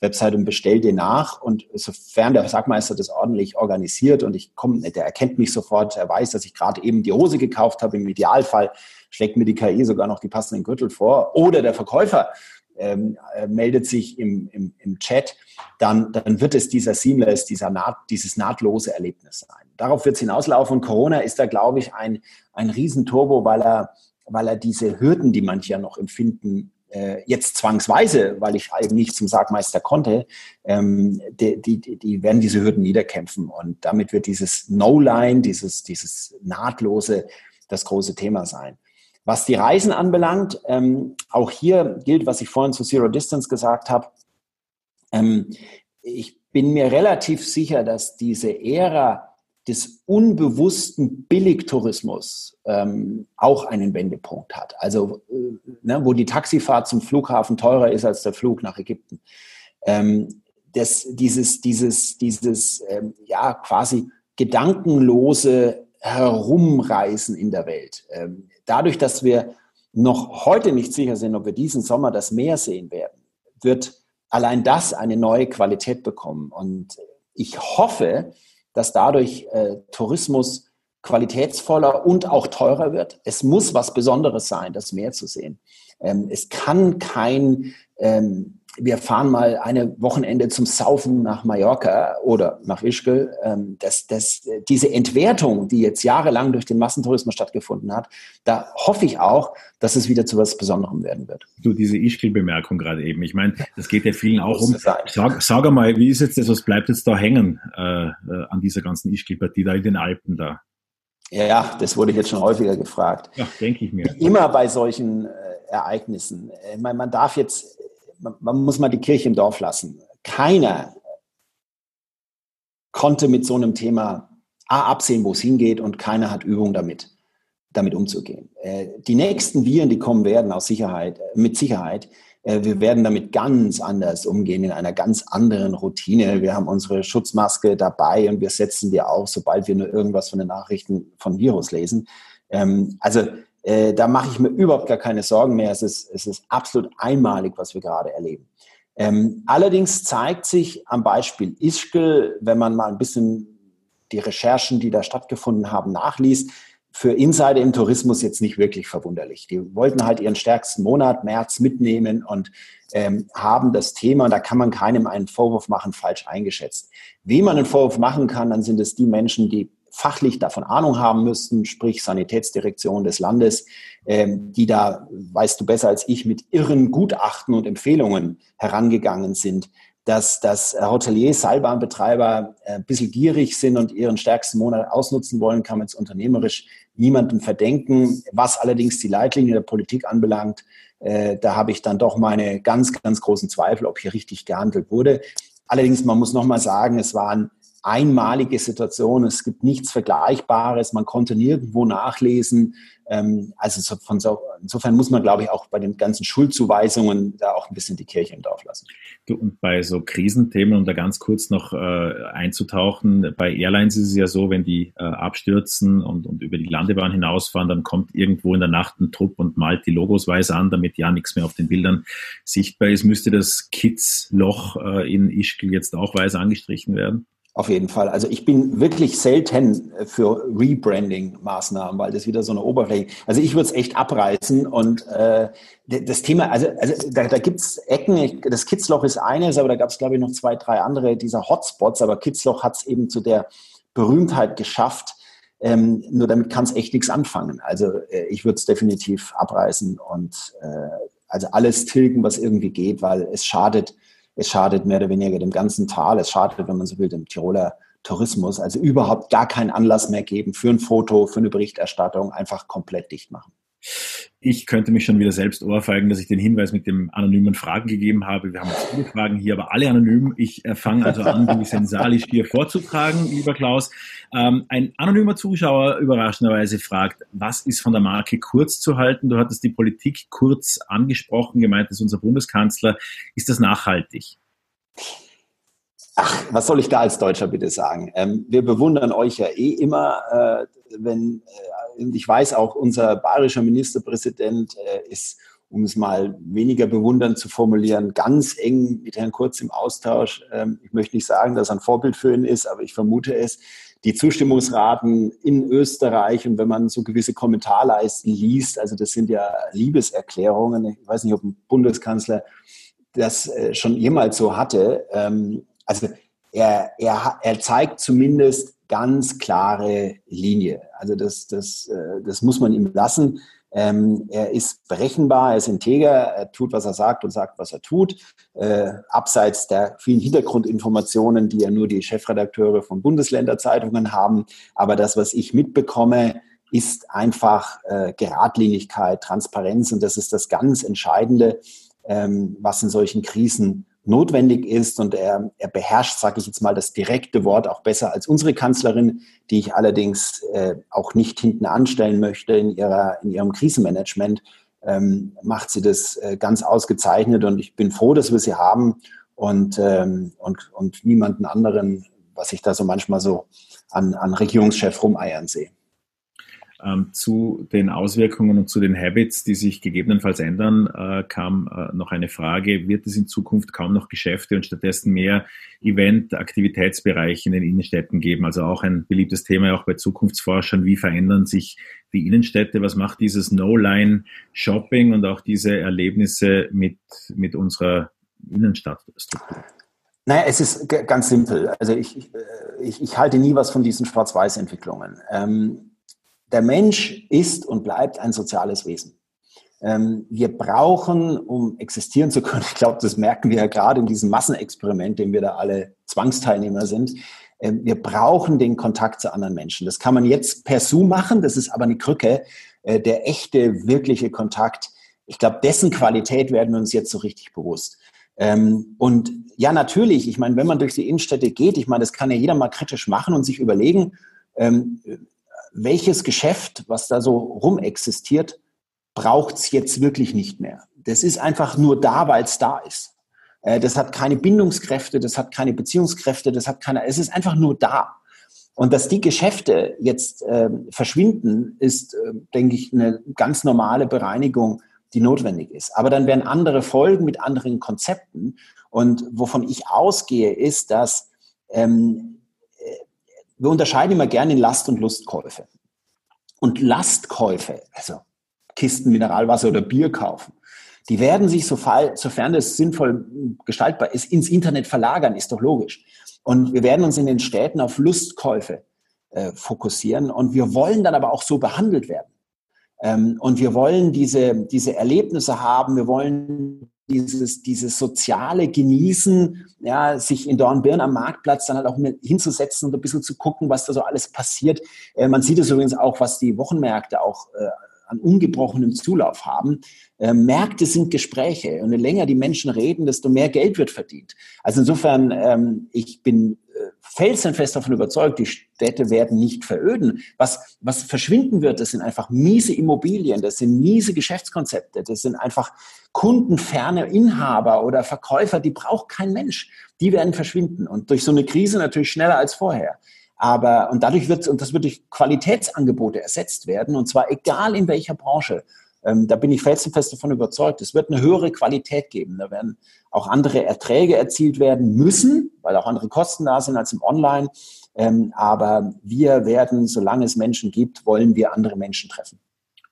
Website und bestelle den nach. Und sofern der Sackmeister das ordentlich organisiert und ich komme, der erkennt mich sofort, er weiß, dass ich gerade eben die Hose gekauft habe, im Idealfall schlägt mir die KI sogar noch die passenden Gürtel vor. Oder der Verkäufer ähm, äh, meldet sich im, im, im Chat, dann, dann wird es dieser Seamless, dieser Naht, dieses nahtlose Erlebnis sein. Darauf wird es hinauslaufen. Und Corona ist da, glaube ich, ein, ein Riesenturbo, weil er, weil er diese Hürden, die manche ja noch empfinden, äh, jetzt zwangsweise, weil ich eben nicht zum Sargmeister konnte, ähm, die, die, die werden diese Hürden niederkämpfen. Und damit wird dieses No-Line, dieses, dieses nahtlose, das große Thema sein. Was die Reisen anbelangt, ähm, auch hier gilt, was ich vorhin zu Zero Distance gesagt habe. Ähm, ich bin mir relativ sicher, dass diese Ära des unbewussten Billigtourismus ähm, auch einen Wendepunkt hat. Also äh, ne, wo die Taxifahrt zum Flughafen teurer ist als der Flug nach Ägypten. Ähm, das, dieses, dieses, dieses ähm, ja quasi gedankenlose Herumreisen in der Welt. Ähm, dadurch, dass wir noch heute nicht sicher sind, ob wir diesen Sommer das Meer sehen werden, wird allein das eine neue Qualität bekommen. Und ich hoffe, dass dadurch äh, Tourismus qualitätsvoller und auch teurer wird. Es muss was Besonderes sein, das Meer zu sehen. Ähm, es kann kein, ähm, wir fahren mal eine Wochenende zum Saufen nach Mallorca oder nach Ischgl. Ähm, das, das, diese Entwertung, die jetzt jahrelang durch den Massentourismus stattgefunden hat, da hoffe ich auch, dass es wieder zu was Besonderem werden wird. Du, diese Ischgl-Bemerkung gerade eben. Ich meine, das geht ja vielen auch um. Sag, sag einmal, wie ist jetzt das, was bleibt jetzt da hängen äh, äh, an dieser ganzen Ischgl-Partie da in den Alpen da? Ja, das wurde jetzt schon häufiger gefragt. Ja, denke ich mir. Immer bei solchen äh, Ereignissen. Ich meine, man darf jetzt man, muss mal die Kirche im Dorf lassen. Keiner konnte mit so einem Thema A absehen, wo es hingeht und keiner hat Übung damit, damit umzugehen. Äh, die nächsten Viren, die kommen werden, aus Sicherheit, mit Sicherheit, äh, wir werden damit ganz anders umgehen, in einer ganz anderen Routine. Wir haben unsere Schutzmaske dabei und wir setzen die auf, sobald wir nur irgendwas von den Nachrichten von Virus lesen. Ähm, also äh, da mache ich mir überhaupt gar keine Sorgen mehr. Es ist, es ist absolut einmalig, was wir gerade erleben. Ähm, allerdings zeigt sich am Beispiel Ischgl, wenn man mal ein bisschen die Recherchen, die da stattgefunden haben, nachliest, für Insider im Tourismus jetzt nicht wirklich verwunderlich. Die wollten halt ihren stärksten Monat, März, mitnehmen und ähm, haben das Thema, da kann man keinem einen Vorwurf machen, falsch eingeschätzt. Wie man einen Vorwurf machen kann, dann sind es die Menschen, die fachlich davon Ahnung haben müssten, sprich Sanitätsdirektion des Landes, ähm, die da, weißt du besser als ich, mit irren Gutachten und Empfehlungen herangegangen sind, dass, dass Hoteliers, Seilbahnbetreiber äh, ein bisschen gierig sind und ihren stärksten Monat ausnutzen wollen, kann man jetzt unternehmerisch niemandem verdenken. Was allerdings die Leitlinie der Politik anbelangt, äh, da habe ich dann doch meine ganz, ganz großen Zweifel, ob hier richtig gehandelt wurde. Allerdings, man muss nochmal sagen, es waren einmalige Situation. Es gibt nichts Vergleichbares. Man konnte nirgendwo nachlesen. Ähm, also von so, insofern muss man, glaube ich, auch bei den ganzen Schuldzuweisungen da auch ein bisschen die Kirche im Dorf lassen. Du, und bei so Krisenthemen, um da ganz kurz noch äh, einzutauchen, bei Airlines ist es ja so, wenn die äh, abstürzen und, und über die Landebahn hinausfahren, dann kommt irgendwo in der Nacht ein Trupp und malt die Logos weiß an, damit ja nichts mehr auf den Bildern sichtbar ist. Müsste das Kids-Loch äh, in Ischgl jetzt auch weiß angestrichen werden? Auf jeden Fall. Also ich bin wirklich selten für Rebranding-Maßnahmen, weil das wieder so eine Oberfläche. Also ich würde es echt abreißen und äh, das Thema, also, also da, da gibt es Ecken, das Kitzloch ist eines, aber da gab es, glaube ich, noch zwei, drei andere dieser Hotspots, aber Kitzloch hat es eben zu der Berühmtheit geschafft. Ähm, nur damit kann es echt nichts anfangen. Also äh, ich würde es definitiv abreißen und äh, also alles tilgen, was irgendwie geht, weil es schadet es schadet mehr oder weniger dem ganzen Tal. Es schadet, wenn man so will, dem Tiroler Tourismus. Also überhaupt gar keinen Anlass mehr geben für ein Foto, für eine Berichterstattung, einfach komplett dicht machen. Ich könnte mich schon wieder selbst ohrfeigen, dass ich den Hinweis mit dem anonymen Fragen gegeben habe. Wir haben jetzt viele Fragen hier, aber alle anonym. Ich äh, fange also an, die sensalisch hier vorzutragen, lieber Klaus. Ähm, ein anonymer Zuschauer überraschenderweise fragt, was ist von der Marke Kurz zu halten? Du hattest die Politik kurz angesprochen, gemeint ist unser Bundeskanzler. Ist das nachhaltig? Ach, was soll ich da als Deutscher bitte sagen? Ähm, wir bewundern euch ja eh immer, äh, wenn äh, ich weiß auch, unser bayerischer Ministerpräsident äh, ist, um es mal weniger bewundernd zu formulieren, ganz eng mit Herrn Kurz im Austausch. Ähm, ich möchte nicht sagen, dass er ein Vorbild für ihn ist, aber ich vermute es. Die Zustimmungsraten in Österreich und wenn man so gewisse Kommentarleisten liest, also das sind ja Liebeserklärungen. Ich weiß nicht, ob ein Bundeskanzler das äh, schon jemals so hatte. Ähm, also er, er, er zeigt zumindest ganz klare Linie. Also das, das, äh, das muss man ihm lassen. Ähm, er ist berechenbar, er ist integer, er tut, was er sagt und sagt, was er tut. Äh, abseits der vielen Hintergrundinformationen, die ja nur die Chefredakteure von Bundesländerzeitungen haben. Aber das, was ich mitbekomme, ist einfach äh, Geradlinigkeit, Transparenz und das ist das ganz Entscheidende, ähm, was in solchen Krisen notwendig ist und er, er beherrscht, sage ich jetzt mal, das direkte Wort auch besser als unsere Kanzlerin, die ich allerdings äh, auch nicht hinten anstellen möchte in, ihrer, in ihrem Krisenmanagement, ähm, macht sie das äh, ganz ausgezeichnet und ich bin froh, dass wir sie haben und, ähm, und, und niemanden anderen, was ich da so manchmal so an, an Regierungschef rumeiern sehe ähm, zu den Auswirkungen und zu den Habits, die sich gegebenenfalls ändern, äh, kam äh, noch eine Frage, wird es in Zukunft kaum noch Geschäfte und stattdessen mehr Event-Aktivitätsbereiche in den Innenstädten geben? Also auch ein beliebtes Thema auch bei Zukunftsforschern, wie verändern sich die Innenstädte, was macht dieses No-Line-Shopping und auch diese Erlebnisse mit, mit unserer Innenstadtstruktur? Naja, es ist ganz simpel. Also ich, ich, ich halte nie was von diesen Schwarz-Weiß-Entwicklungen. Ähm, der Mensch ist und bleibt ein soziales Wesen. Ähm, wir brauchen, um existieren zu können, ich glaube, das merken wir ja gerade in diesem Massenexperiment, dem wir da alle Zwangsteilnehmer sind, äh, wir brauchen den Kontakt zu anderen Menschen. Das kann man jetzt per Zoom machen, das ist aber eine Krücke. Äh, der echte, wirkliche Kontakt, ich glaube, dessen Qualität werden wir uns jetzt so richtig bewusst. Ähm, und ja, natürlich, ich meine, wenn man durch die Innenstädte geht, ich meine, das kann ja jeder mal kritisch machen und sich überlegen, ähm, welches Geschäft, was da so rumexistiert, braucht es jetzt wirklich nicht mehr. Das ist einfach nur da, weil es da ist. Äh, das hat keine Bindungskräfte, das hat keine Beziehungskräfte, das hat keine, es ist einfach nur da. Und dass die Geschäfte jetzt äh, verschwinden, ist, äh, denke ich, eine ganz normale Bereinigung, die notwendig ist. Aber dann werden andere Folgen mit anderen Konzepten. Und wovon ich ausgehe, ist, dass ähm, wir unterscheiden immer gerne in Last- und Lustkäufe. Und Lastkäufe, also Kisten Mineralwasser oder Bier kaufen, die werden sich, sofern es sinnvoll gestaltbar ist, ins Internet verlagern, ist doch logisch. Und wir werden uns in den Städten auf Lustkäufe äh, fokussieren und wir wollen dann aber auch so behandelt werden. Ähm, und wir wollen diese, diese Erlebnisse haben, wir wollen dieses, dieses soziale Genießen, ja, sich in Dornbirn am Marktplatz dann halt auch hinzusetzen und ein bisschen zu gucken, was da so alles passiert. Äh, man sieht es übrigens auch, was die Wochenmärkte auch äh, an ungebrochenem Zulauf haben. Äh, Märkte sind Gespräche und je länger die Menschen reden, desto mehr Geld wird verdient. Also insofern, ähm, ich bin felsenfest davon überzeugt, die Städte werden nicht veröden. Was, was verschwinden wird, das sind einfach miese Immobilien, das sind miese Geschäftskonzepte, das sind einfach kundenferne Inhaber oder Verkäufer, die braucht kein Mensch. Die werden verschwinden und durch so eine Krise natürlich schneller als vorher. Aber, und dadurch wird, und das wird durch Qualitätsangebote ersetzt werden, und zwar egal in welcher Branche. Ähm, da bin ich felsenfest davon überzeugt. Es wird eine höhere Qualität geben. Da werden auch andere Erträge erzielt werden müssen, weil auch andere Kosten da sind als im Online. Ähm, aber wir werden, solange es Menschen gibt, wollen wir andere Menschen treffen.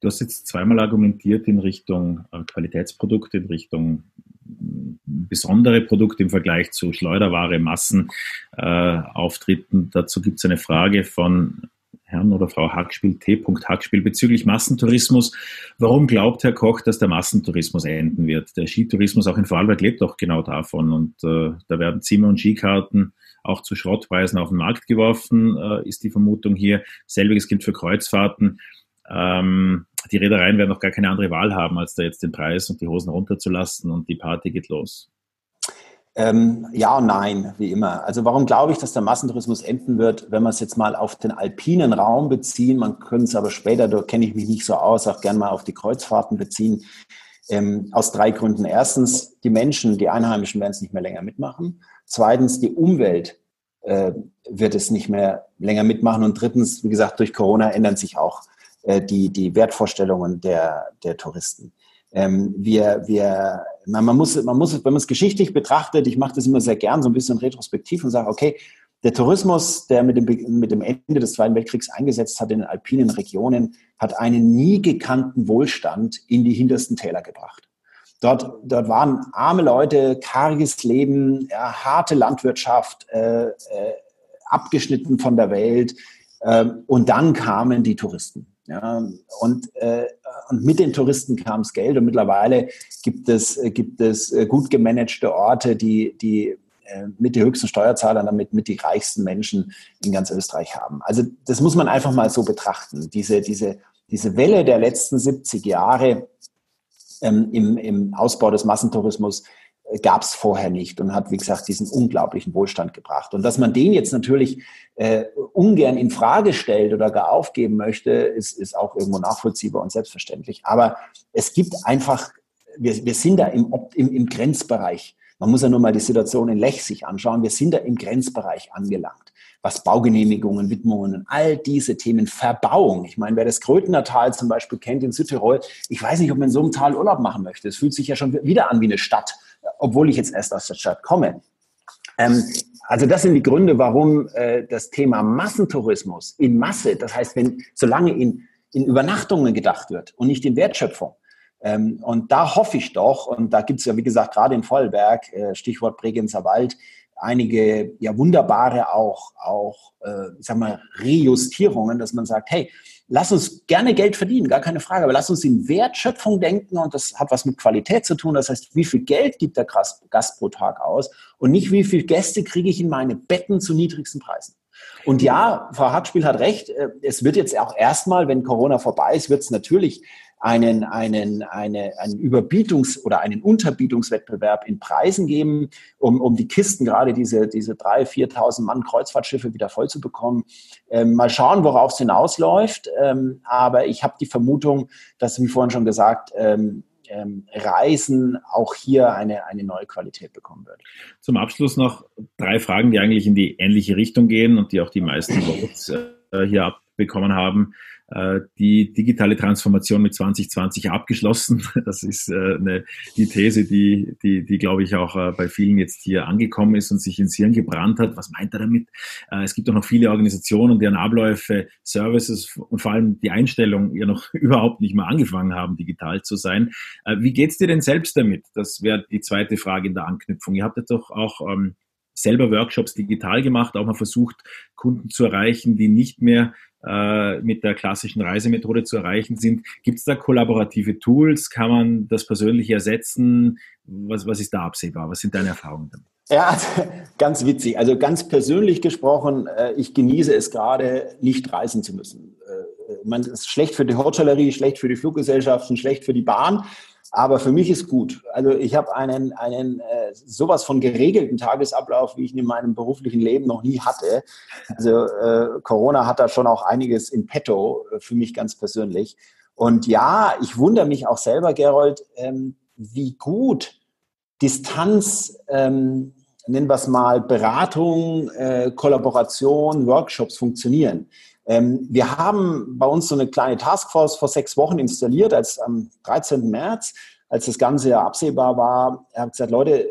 Du hast jetzt zweimal argumentiert in Richtung äh, Qualitätsprodukte, in Richtung mm, besondere Produkte im Vergleich zu Schleuderware, Massenauftritten. Äh, Dazu gibt es eine Frage von Herrn oder Frau Hackspiel, T. Hackspiel bezüglich Massentourismus. Warum glaubt Herr Koch, dass der Massentourismus enden wird? Der Skitourismus auch in Vorarlberg lebt doch genau davon und äh, da werden Zimmer- und Skikarten auch zu Schrottpreisen auf den Markt geworfen, äh, ist die Vermutung hier. Selbiges gilt für Kreuzfahrten. Ähm, die Reedereien werden noch gar keine andere Wahl haben, als da jetzt den Preis und die Hosen runterzulassen und die Party geht los. Ähm, ja und nein, wie immer. Also warum glaube ich, dass der Massentourismus enden wird, wenn wir es jetzt mal auf den alpinen Raum beziehen, man könnte es aber später, da kenne ich mich nicht so aus, auch gerne mal auf die Kreuzfahrten beziehen, ähm, aus drei Gründen. Erstens, die Menschen, die Einheimischen werden es nicht mehr länger mitmachen. Zweitens, die Umwelt äh, wird es nicht mehr länger mitmachen. Und drittens, wie gesagt, durch Corona ändern sich auch äh, die, die Wertvorstellungen der, der Touristen. Ähm, wir, wir, man, man, muss, man muss, wenn man es geschichtlich betrachtet, ich mache das immer sehr gern, so ein bisschen retrospektiv und sage, okay, der Tourismus, der mit dem, mit dem Ende des Zweiten Weltkriegs eingesetzt hat in den alpinen Regionen, hat einen nie gekannten Wohlstand in die hintersten Täler gebracht. Dort, dort waren arme Leute, karges Leben, ja, harte Landwirtschaft, äh, äh, abgeschnitten von der Welt. Äh, und dann kamen die Touristen. Ja, und, äh, und mit den Touristen kam es Geld und mittlerweile gibt es, gibt es äh, gut gemanagte Orte, die, die äh, mit die höchsten Steuerzahler, damit mit die reichsten Menschen in ganz Österreich haben. Also das muss man einfach mal so betrachten. Diese, diese, diese Welle der letzten 70 Jahre ähm, im, im Ausbau des Massentourismus gab es vorher nicht und hat, wie gesagt, diesen unglaublichen Wohlstand gebracht. Und dass man den jetzt natürlich äh, ungern in Frage stellt oder gar aufgeben möchte, ist, ist auch irgendwo nachvollziehbar und selbstverständlich. Aber es gibt einfach, wir, wir sind da im, im, im Grenzbereich. Man muss ja nur mal die Situation in Lech sich anschauen. Wir sind da im Grenzbereich angelangt was Baugenehmigungen, Widmungen und all diese Themen, Verbauung. Ich meine, wer das Krötener Tal zum Beispiel kennt in Südtirol, ich weiß nicht, ob man in so einem Tal Urlaub machen möchte. Es fühlt sich ja schon wieder an wie eine Stadt obwohl ich jetzt erst aus der Stadt komme. Ähm, also das sind die Gründe, warum äh, das Thema Massentourismus in Masse, das heißt, wenn solange in, in Übernachtungen gedacht wird und nicht in Wertschöpfung. Ähm, und da hoffe ich doch, und da gibt es ja, wie gesagt, gerade in Vollberg, äh, Stichwort Bregenzer Wald, einige ja wunderbare auch, auch äh, ich sag mal, Rejustierungen, dass man sagt, hey, lass uns gerne Geld verdienen, gar keine Frage, aber lass uns in Wertschöpfung denken und das hat was mit Qualität zu tun. Das heißt, wie viel Geld gibt der Gast pro Tag aus und nicht wie viele Gäste kriege ich in meine Betten zu niedrigsten Preisen. Und ja, Frau Hackspiel hat recht, äh, es wird jetzt auch erstmal, wenn Corona vorbei ist, wird es natürlich einen, einen, eine, einen Überbietungs- oder einen Unterbietungswettbewerb in Preisen geben, um, um die Kisten, gerade diese, diese 3.000, 4.000 Mann Kreuzfahrtschiffe wieder voll zu bekommen. Ähm, mal schauen, worauf es hinausläuft. Ähm, aber ich habe die Vermutung, dass, wie vorhin schon gesagt, ähm, ähm, Reisen auch hier eine, eine neue Qualität bekommen wird. Zum Abschluss noch drei Fragen, die eigentlich in die ähnliche Richtung gehen und die auch die meisten Votes äh, hier abbekommen haben. Äh, die digitale Transformation mit 2020 abgeschlossen. Das ist äh, eine, die These, die, die, die glaube ich auch äh, bei vielen jetzt hier angekommen ist und sich ins Hirn gebrannt hat. Was meint er damit? Es gibt auch noch viele Organisationen, deren Abläufe, Services und vor allem die Einstellung ja noch überhaupt nicht mal angefangen haben, digital zu sein. Wie geht's dir denn selbst damit? Das wäre die zweite Frage in der Anknüpfung. Ihr habt ja doch auch ähm, selber Workshops digital gemacht, auch mal versucht, Kunden zu erreichen, die nicht mehr äh, mit der klassischen Reisemethode zu erreichen sind. Gibt es da kollaborative Tools? Kann man das persönlich ersetzen? Was, was ist da absehbar? Was sind deine Erfahrungen damit? Ja, ganz witzig. Also ganz persönlich gesprochen, äh, ich genieße es gerade, nicht reisen zu müssen. Äh, man ist schlecht für die Hotellerie, schlecht für die Fluggesellschaften, schlecht für die Bahn. Aber für mich ist gut. Also ich habe einen, einen äh, sowas von geregelten Tagesablauf, wie ich ihn in meinem beruflichen Leben noch nie hatte. Also äh, Corona hat da schon auch einiges in petto äh, für mich ganz persönlich. Und ja, ich wundere mich auch selber, Gerold, ähm, wie gut Distanz, ähm, nennen wir es mal, Beratung, äh, Kollaboration, Workshops funktionieren. Ähm, wir haben bei uns so eine kleine Taskforce vor sechs Wochen installiert, als am 13. März, als das Ganze ja absehbar war. Hat gesagt, Leute,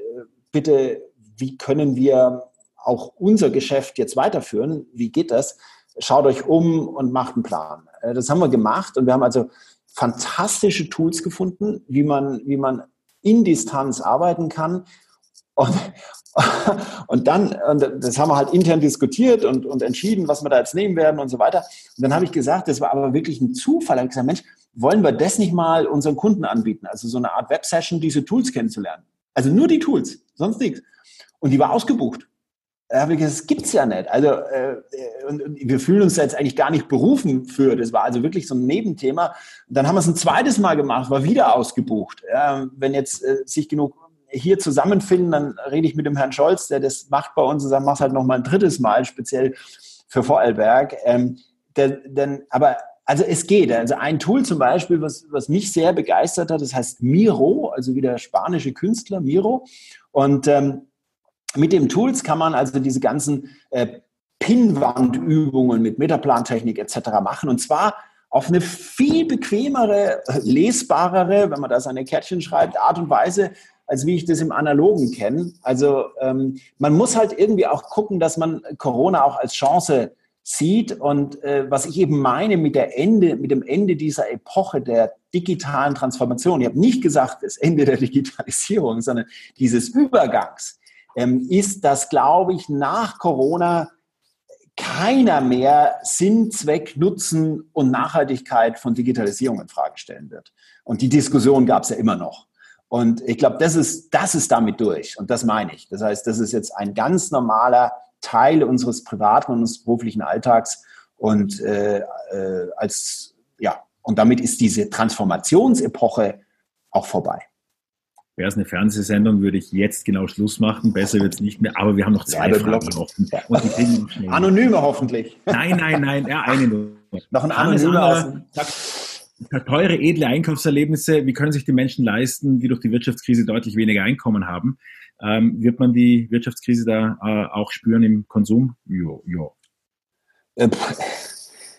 bitte, wie können wir auch unser Geschäft jetzt weiterführen? Wie geht das? Schaut euch um und macht einen Plan. Äh, das haben wir gemacht und wir haben also fantastische Tools gefunden, wie man, wie man in Distanz arbeiten kann. Und, und dann, und das haben wir halt intern diskutiert und, und entschieden, was wir da jetzt nehmen werden und so weiter. Und dann habe ich gesagt, das war aber wirklich ein Zufall. Da habe ich gesagt, Mensch, wollen wir das nicht mal unseren Kunden anbieten? Also so eine Art Web-Session, diese Tools kennenzulernen. Also nur die Tools, sonst nichts. Und die war ausgebucht. Da habe ich gesagt, das gibt's ja nicht. Also äh, und, und wir fühlen uns jetzt eigentlich gar nicht berufen für. Das war also wirklich so ein Nebenthema. Dann haben wir es ein zweites Mal gemacht, war wieder ausgebucht. Ja, wenn jetzt äh, sich genug hier zusammenfinden, dann rede ich mit dem Herrn Scholz, der das macht bei uns und sagt, mach halt noch mal ein drittes Mal, speziell für Vorarlberg. Ähm, denn, denn, aber also es geht. Also ein Tool zum Beispiel, was, was mich sehr begeistert hat, das heißt Miro, also wie der spanische Künstler Miro. Und ähm, mit dem Tools kann man also diese ganzen äh, Pinnwandübungen mit Metaplantechnik etc. machen und zwar auf eine viel bequemere, lesbarere, wenn man da seine Kärtchen schreibt, Art und Weise, als wie ich das im Analogen kenne. Also ähm, man muss halt irgendwie auch gucken, dass man Corona auch als Chance sieht. Und äh, was ich eben meine mit, der Ende, mit dem Ende dieser Epoche der digitalen Transformation, ich habe nicht gesagt das Ende der Digitalisierung, sondern dieses Übergangs, ähm, ist, dass, glaube ich, nach Corona keiner mehr Sinn, Zweck, Nutzen und Nachhaltigkeit von Digitalisierung in Frage stellen wird. Und die Diskussion gab es ja immer noch. Und ich glaube, das ist, das ist damit durch. Und das meine ich. Das heißt, das ist jetzt ein ganz normaler Teil unseres privaten und unseres beruflichen Alltags. Und äh, äh, als ja, und damit ist diese Transformationsepoche auch vorbei. Wäre es eine Fernsehsendung, würde ich jetzt genau Schluss machen. Besser wird es nicht mehr. Aber wir haben noch zwei Fragen offen. Anonyme hoffentlich. Nein, nein, nein. Ja, eine nur. Noch ein anonymer. Teure, edle Einkaufserlebnisse, wie können sich die Menschen leisten, die durch die Wirtschaftskrise deutlich weniger Einkommen haben? Ähm, wird man die Wirtschaftskrise da äh, auch spüren im Konsum? Jo, jo. Äh,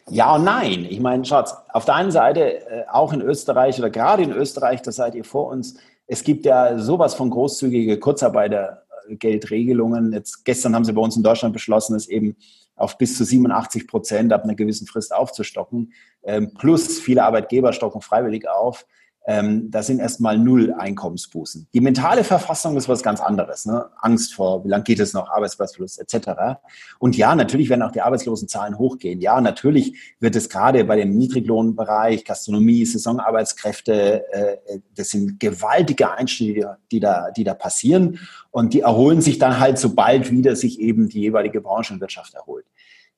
ja und nein. Ich meine, Schatz, auf der einen Seite, äh, auch in Österreich oder gerade in Österreich, da seid ihr vor uns, es gibt ja sowas von großzügige Kurzarbeitergeldregelungen. Jetzt gestern haben sie bei uns in Deutschland beschlossen, es eben auf bis zu 87 Prozent ab einer gewissen Frist aufzustocken. Ähm, plus viele Arbeitgeber stocken freiwillig auf ähm, da sind erstmal null Einkommensbußen. Die mentale Verfassung ist was ganz anderes. Ne? Angst vor, wie lange geht es noch, Arbeitsplatzverlust etc. Und ja, natürlich werden auch die Arbeitslosenzahlen hochgehen. Ja, natürlich wird es gerade bei dem Niedriglohnbereich, Gastronomie, Saisonarbeitskräfte, äh, das sind gewaltige Einschnitte, die da, die da passieren. Und die erholen sich dann halt, sobald wieder sich eben die jeweilige Branchenwirtschaft erholt.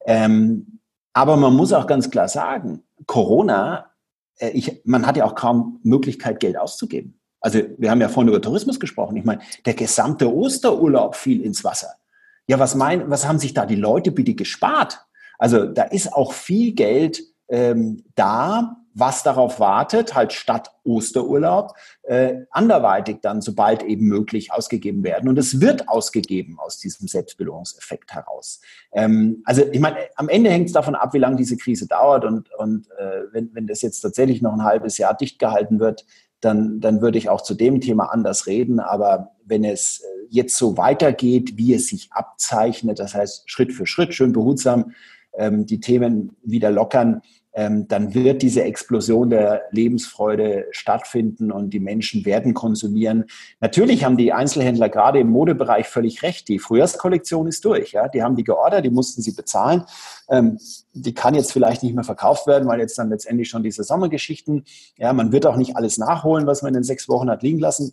Ähm, aber man muss auch ganz klar sagen, Corona äh, ich, man hat ja auch kaum Möglichkeit, Geld auszugeben. Also wir haben ja vorhin über Tourismus gesprochen. Ich meine, der gesamte Osterurlaub fiel ins Wasser. Ja, was meinen, was haben sich da die Leute bitte gespart? Also da ist auch viel Geld ähm, da, was darauf wartet, halt statt Osterurlaub, äh, anderweitig dann, sobald eben möglich, ausgegeben werden. Und es wird ausgegeben aus diesem Selbstbelohnungseffekt heraus. Ähm, also ich meine, am Ende hängt es davon ab, wie lange diese Krise dauert. Und, und äh, wenn, wenn das jetzt tatsächlich noch ein halbes Jahr dicht gehalten wird, dann, dann würde ich auch zu dem Thema anders reden. Aber wenn es äh, jetzt so weitergeht, wie es sich abzeichnet, das heißt Schritt für Schritt, schön behutsam, ähm, die Themen wieder lockern, ähm, dann wird diese Explosion der Lebensfreude stattfinden und die Menschen werden konsumieren. Natürlich haben die Einzelhändler gerade im Modebereich völlig recht. Die Frühjahrskollektion ist durch. Ja? Die haben die geordert, die mussten sie bezahlen. Ähm, die kann jetzt vielleicht nicht mehr verkauft werden, weil jetzt dann letztendlich schon diese Sommergeschichten, ja, man wird auch nicht alles nachholen, was man in den sechs Wochen hat liegen lassen.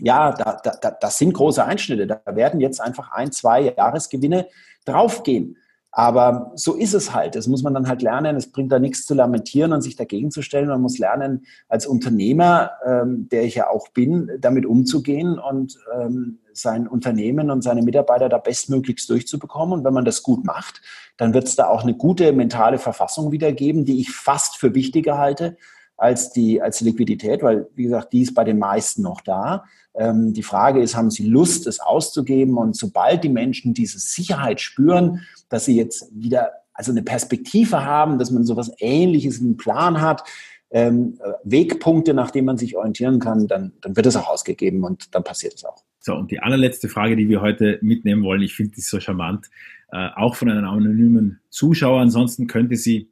Ja, da, da, das sind große Einschnitte. Da werden jetzt einfach ein, zwei Jahresgewinne draufgehen. Aber so ist es halt. Das muss man dann halt lernen. Es bringt da nichts zu lamentieren und sich dagegen zu stellen. Man muss lernen, als Unternehmer, ähm, der ich ja auch bin, damit umzugehen und ähm, sein Unternehmen und seine Mitarbeiter da bestmöglichst durchzubekommen. Und wenn man das gut macht, dann wird es da auch eine gute mentale Verfassung wiedergeben, die ich fast für wichtiger halte als die, als die Liquidität, weil, wie gesagt, die ist bei den meisten noch da. Ähm, die Frage ist, haben sie Lust, es auszugeben? Und sobald die Menschen diese Sicherheit spüren, dass sie jetzt wieder also eine Perspektive haben, dass man sowas Ähnliches einen Plan hat, ähm, Wegpunkte, nach denen man sich orientieren kann, dann, dann wird es auch ausgegeben und dann passiert es auch. So, und die allerletzte Frage, die wir heute mitnehmen wollen, ich finde die so charmant, äh, auch von einem anonymen Zuschauer. Ansonsten könnte sie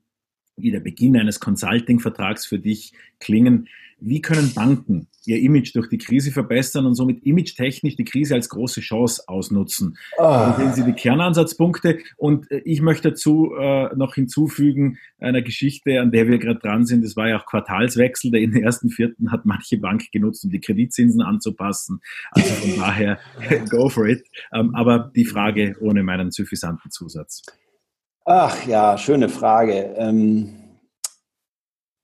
wie der Beginn eines Consulting-Vertrags für dich klingen. Wie können Banken ihr Image durch die Krise verbessern und somit image-technisch die Krise als große Chance ausnutzen? Oh. sehen Sie die Kernansatzpunkte. Und äh, ich möchte dazu äh, noch hinzufügen, einer Geschichte, an der wir gerade dran sind. Das war ja auch Quartalswechsel. Der in den ersten Vierten hat manche Bank genutzt, um die Kreditzinsen anzupassen. Also von daher, go for it. Ähm, aber die Frage ohne meinen suffisanten Zusatz. Ach ja, schöne Frage. Ähm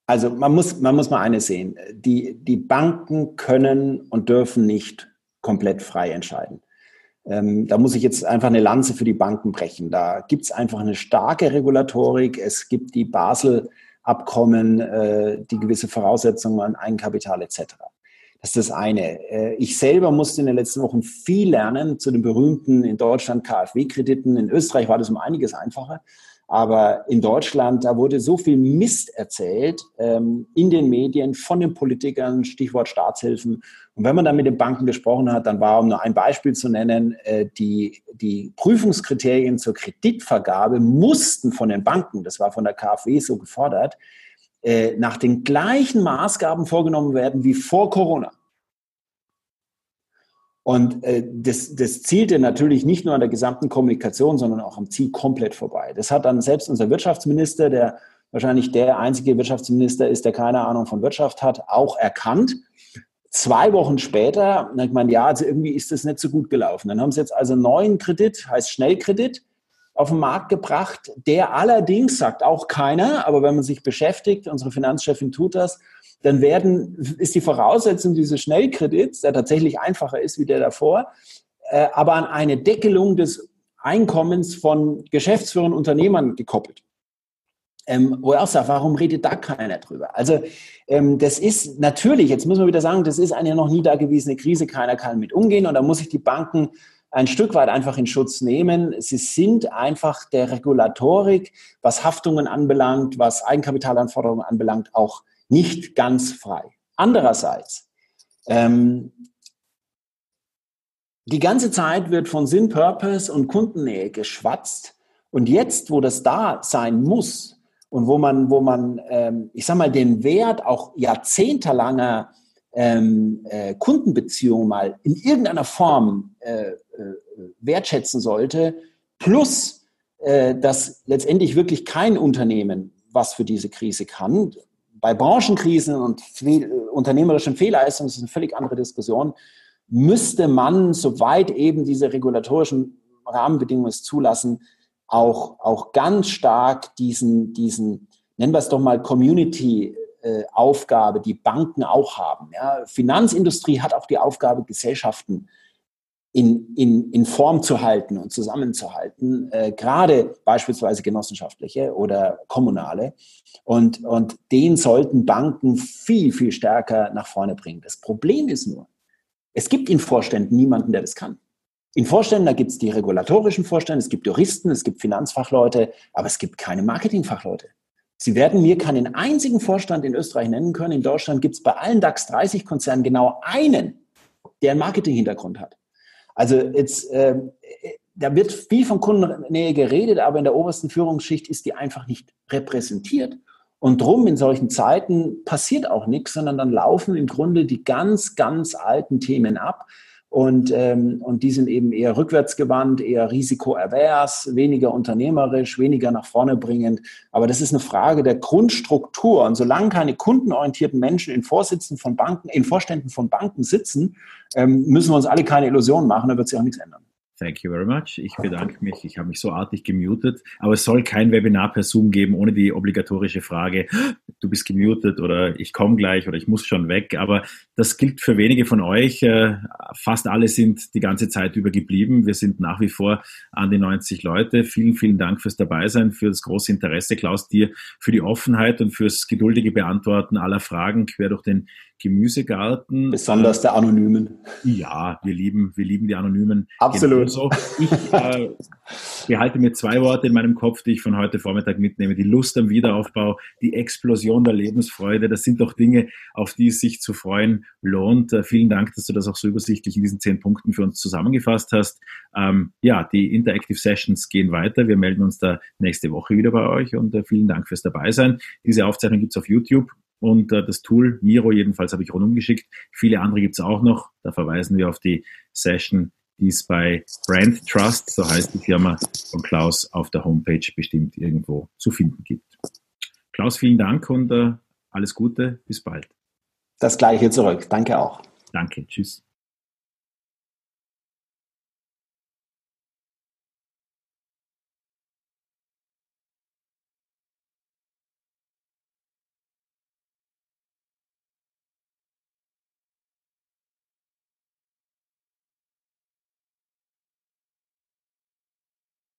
also man muss, man muss mal eines sehen. Die, die Banken können und dürfen nicht komplett frei entscheiden. Ähm, da muss ich jetzt einfach eine Lanze für die Banken brechen. Da gibt es einfach eine starke Regulatorik. Es gibt die Basel-Abkommen, äh, die gewisse Voraussetzungen an Eigenkapital etc. Das ist das eine. Äh, ich selber musste in den letzten Wochen viel lernen zu den berühmten in Deutschland KfW-Krediten. In Österreich war das um einiges einfacher. Aber in Deutschland, da wurde so viel Mist erzählt ähm, in den Medien von den Politikern, Stichwort Staatshilfen. Und wenn man dann mit den Banken gesprochen hat, dann war, um nur ein Beispiel zu nennen, äh, die, die Prüfungskriterien zur Kreditvergabe mussten von den Banken, das war von der KfW so gefordert, äh, nach den gleichen Maßgaben vorgenommen werden wie vor Corona. Und äh, das, das zielte natürlich nicht nur an der gesamten Kommunikation, sondern auch am Ziel komplett vorbei. Das hat dann selbst unser Wirtschaftsminister, der wahrscheinlich der einzige Wirtschaftsminister ist, der keine Ahnung von Wirtschaft hat, auch erkannt. Zwei Wochen später, ich meine, ja, also irgendwie ist das nicht so gut gelaufen. Dann haben sie jetzt also einen neuen Kredit, heißt Schnellkredit, auf den Markt gebracht, der allerdings, sagt auch keiner, aber wenn man sich beschäftigt, unsere Finanzchefin tut das, dann werden, ist die Voraussetzung dieses Schnellkredits, der tatsächlich einfacher ist wie der davor, äh, aber an eine Deckelung des Einkommens von Geschäftsführern und Unternehmern gekoppelt. Ähm, wo er auch sagt, warum redet da keiner drüber? Also ähm, das ist natürlich, jetzt muss man wieder sagen, das ist eine noch nie dagewesene Krise, keiner kann mit umgehen und da muss sich die Banken ein Stück weit einfach in Schutz nehmen. Sie sind einfach der Regulatorik, was Haftungen anbelangt, was Eigenkapitalanforderungen anbelangt, auch nicht ganz frei. Andererseits, ähm, die ganze Zeit wird von Sinn, Purpose und Kundennähe geschwatzt. Und jetzt, wo das da sein muss und wo man, wo man, ähm, ich sag mal, den Wert auch jahrzehntelanger ähm, äh, Kundenbeziehungen mal in irgendeiner Form äh, äh, wertschätzen sollte, plus äh, dass letztendlich wirklich kein Unternehmen was für diese Krise kann, bei Branchenkrisen und fehl, unternehmerischen Fehlleistungen, das ist eine völlig andere Diskussion, müsste man, soweit eben diese regulatorischen Rahmenbedingungen es zulassen, auch, auch ganz stark diesen, diesen, nennen wir es doch mal Community-Aufgabe, die Banken auch haben. Ja. Finanzindustrie hat auch die Aufgabe, Gesellschaften in, in, in Form zu halten und zusammenzuhalten, äh, gerade beispielsweise genossenschaftliche oder kommunale. Und, und den sollten Banken viel, viel stärker nach vorne bringen. Das Problem ist nur, es gibt in Vorständen niemanden, der das kann. In Vorständen, da gibt es die regulatorischen Vorstände, es gibt Juristen, es gibt Finanzfachleute, aber es gibt keine Marketingfachleute. Sie werden mir keinen einzigen Vorstand in Österreich nennen können. In Deutschland gibt es bei allen DAX 30 Konzernen genau einen, der einen Marketing-Hintergrund hat. Also jetzt, äh, da wird viel von Kundennähe geredet, aber in der obersten Führungsschicht ist die einfach nicht repräsentiert. Und drum in solchen Zeiten passiert auch nichts, sondern dann laufen im Grunde die ganz, ganz alten Themen ab. Und, ähm, und die sind eben eher rückwärtsgewandt, eher risikoavers, weniger unternehmerisch, weniger nach vorne bringend. Aber das ist eine Frage der Grundstruktur. Und solange keine kundenorientierten Menschen in Vorsitzen von Banken, in Vorständen von Banken sitzen, ähm, müssen wir uns alle keine Illusionen machen, da wird sich auch nichts ändern. Thank you very much. Ich bedanke mich. Ich habe mich so artig gemutet. Aber es soll kein Webinar per Zoom geben ohne die obligatorische Frage, du bist gemutet oder ich komme gleich oder ich muss schon weg. Aber das gilt für wenige von euch. Äh, fast alle sind die ganze Zeit über geblieben. Wir sind nach wie vor an die 90 Leute. Vielen, vielen Dank fürs Dabeisein, für das große Interesse, Klaus, dir für die Offenheit und fürs geduldige Beantworten aller Fragen quer durch den Gemüsegarten. Besonders der Anonymen. Ja, wir lieben, wir lieben die Anonymen. Absolut. Genauso. Ich äh, behalte mir zwei Worte in meinem Kopf, die ich von heute Vormittag mitnehme. Die Lust am Wiederaufbau, die Explosion der Lebensfreude. Das sind doch Dinge, auf die es sich zu freuen lohnt. Äh, vielen Dank, dass du das auch so übersichtlich in diesen zehn Punkten für uns zusammengefasst hast. Ähm, ja, die Interactive Sessions gehen weiter. Wir melden uns da nächste Woche wieder bei euch und äh, vielen Dank fürs Dabeisein. Diese Aufzeichnung gibt's auf YouTube und äh, das Tool Miro jedenfalls habe ich rundum geschickt. Viele andere gibt's auch noch. Da verweisen wir auf die Session, die es bei Brand Trust, so heißt die Firma von Klaus, auf der Homepage bestimmt irgendwo zu finden gibt. Klaus, vielen Dank und äh, alles Gute. Bis bald. Das gleiche zurück. Danke auch. Danke. Tschüss.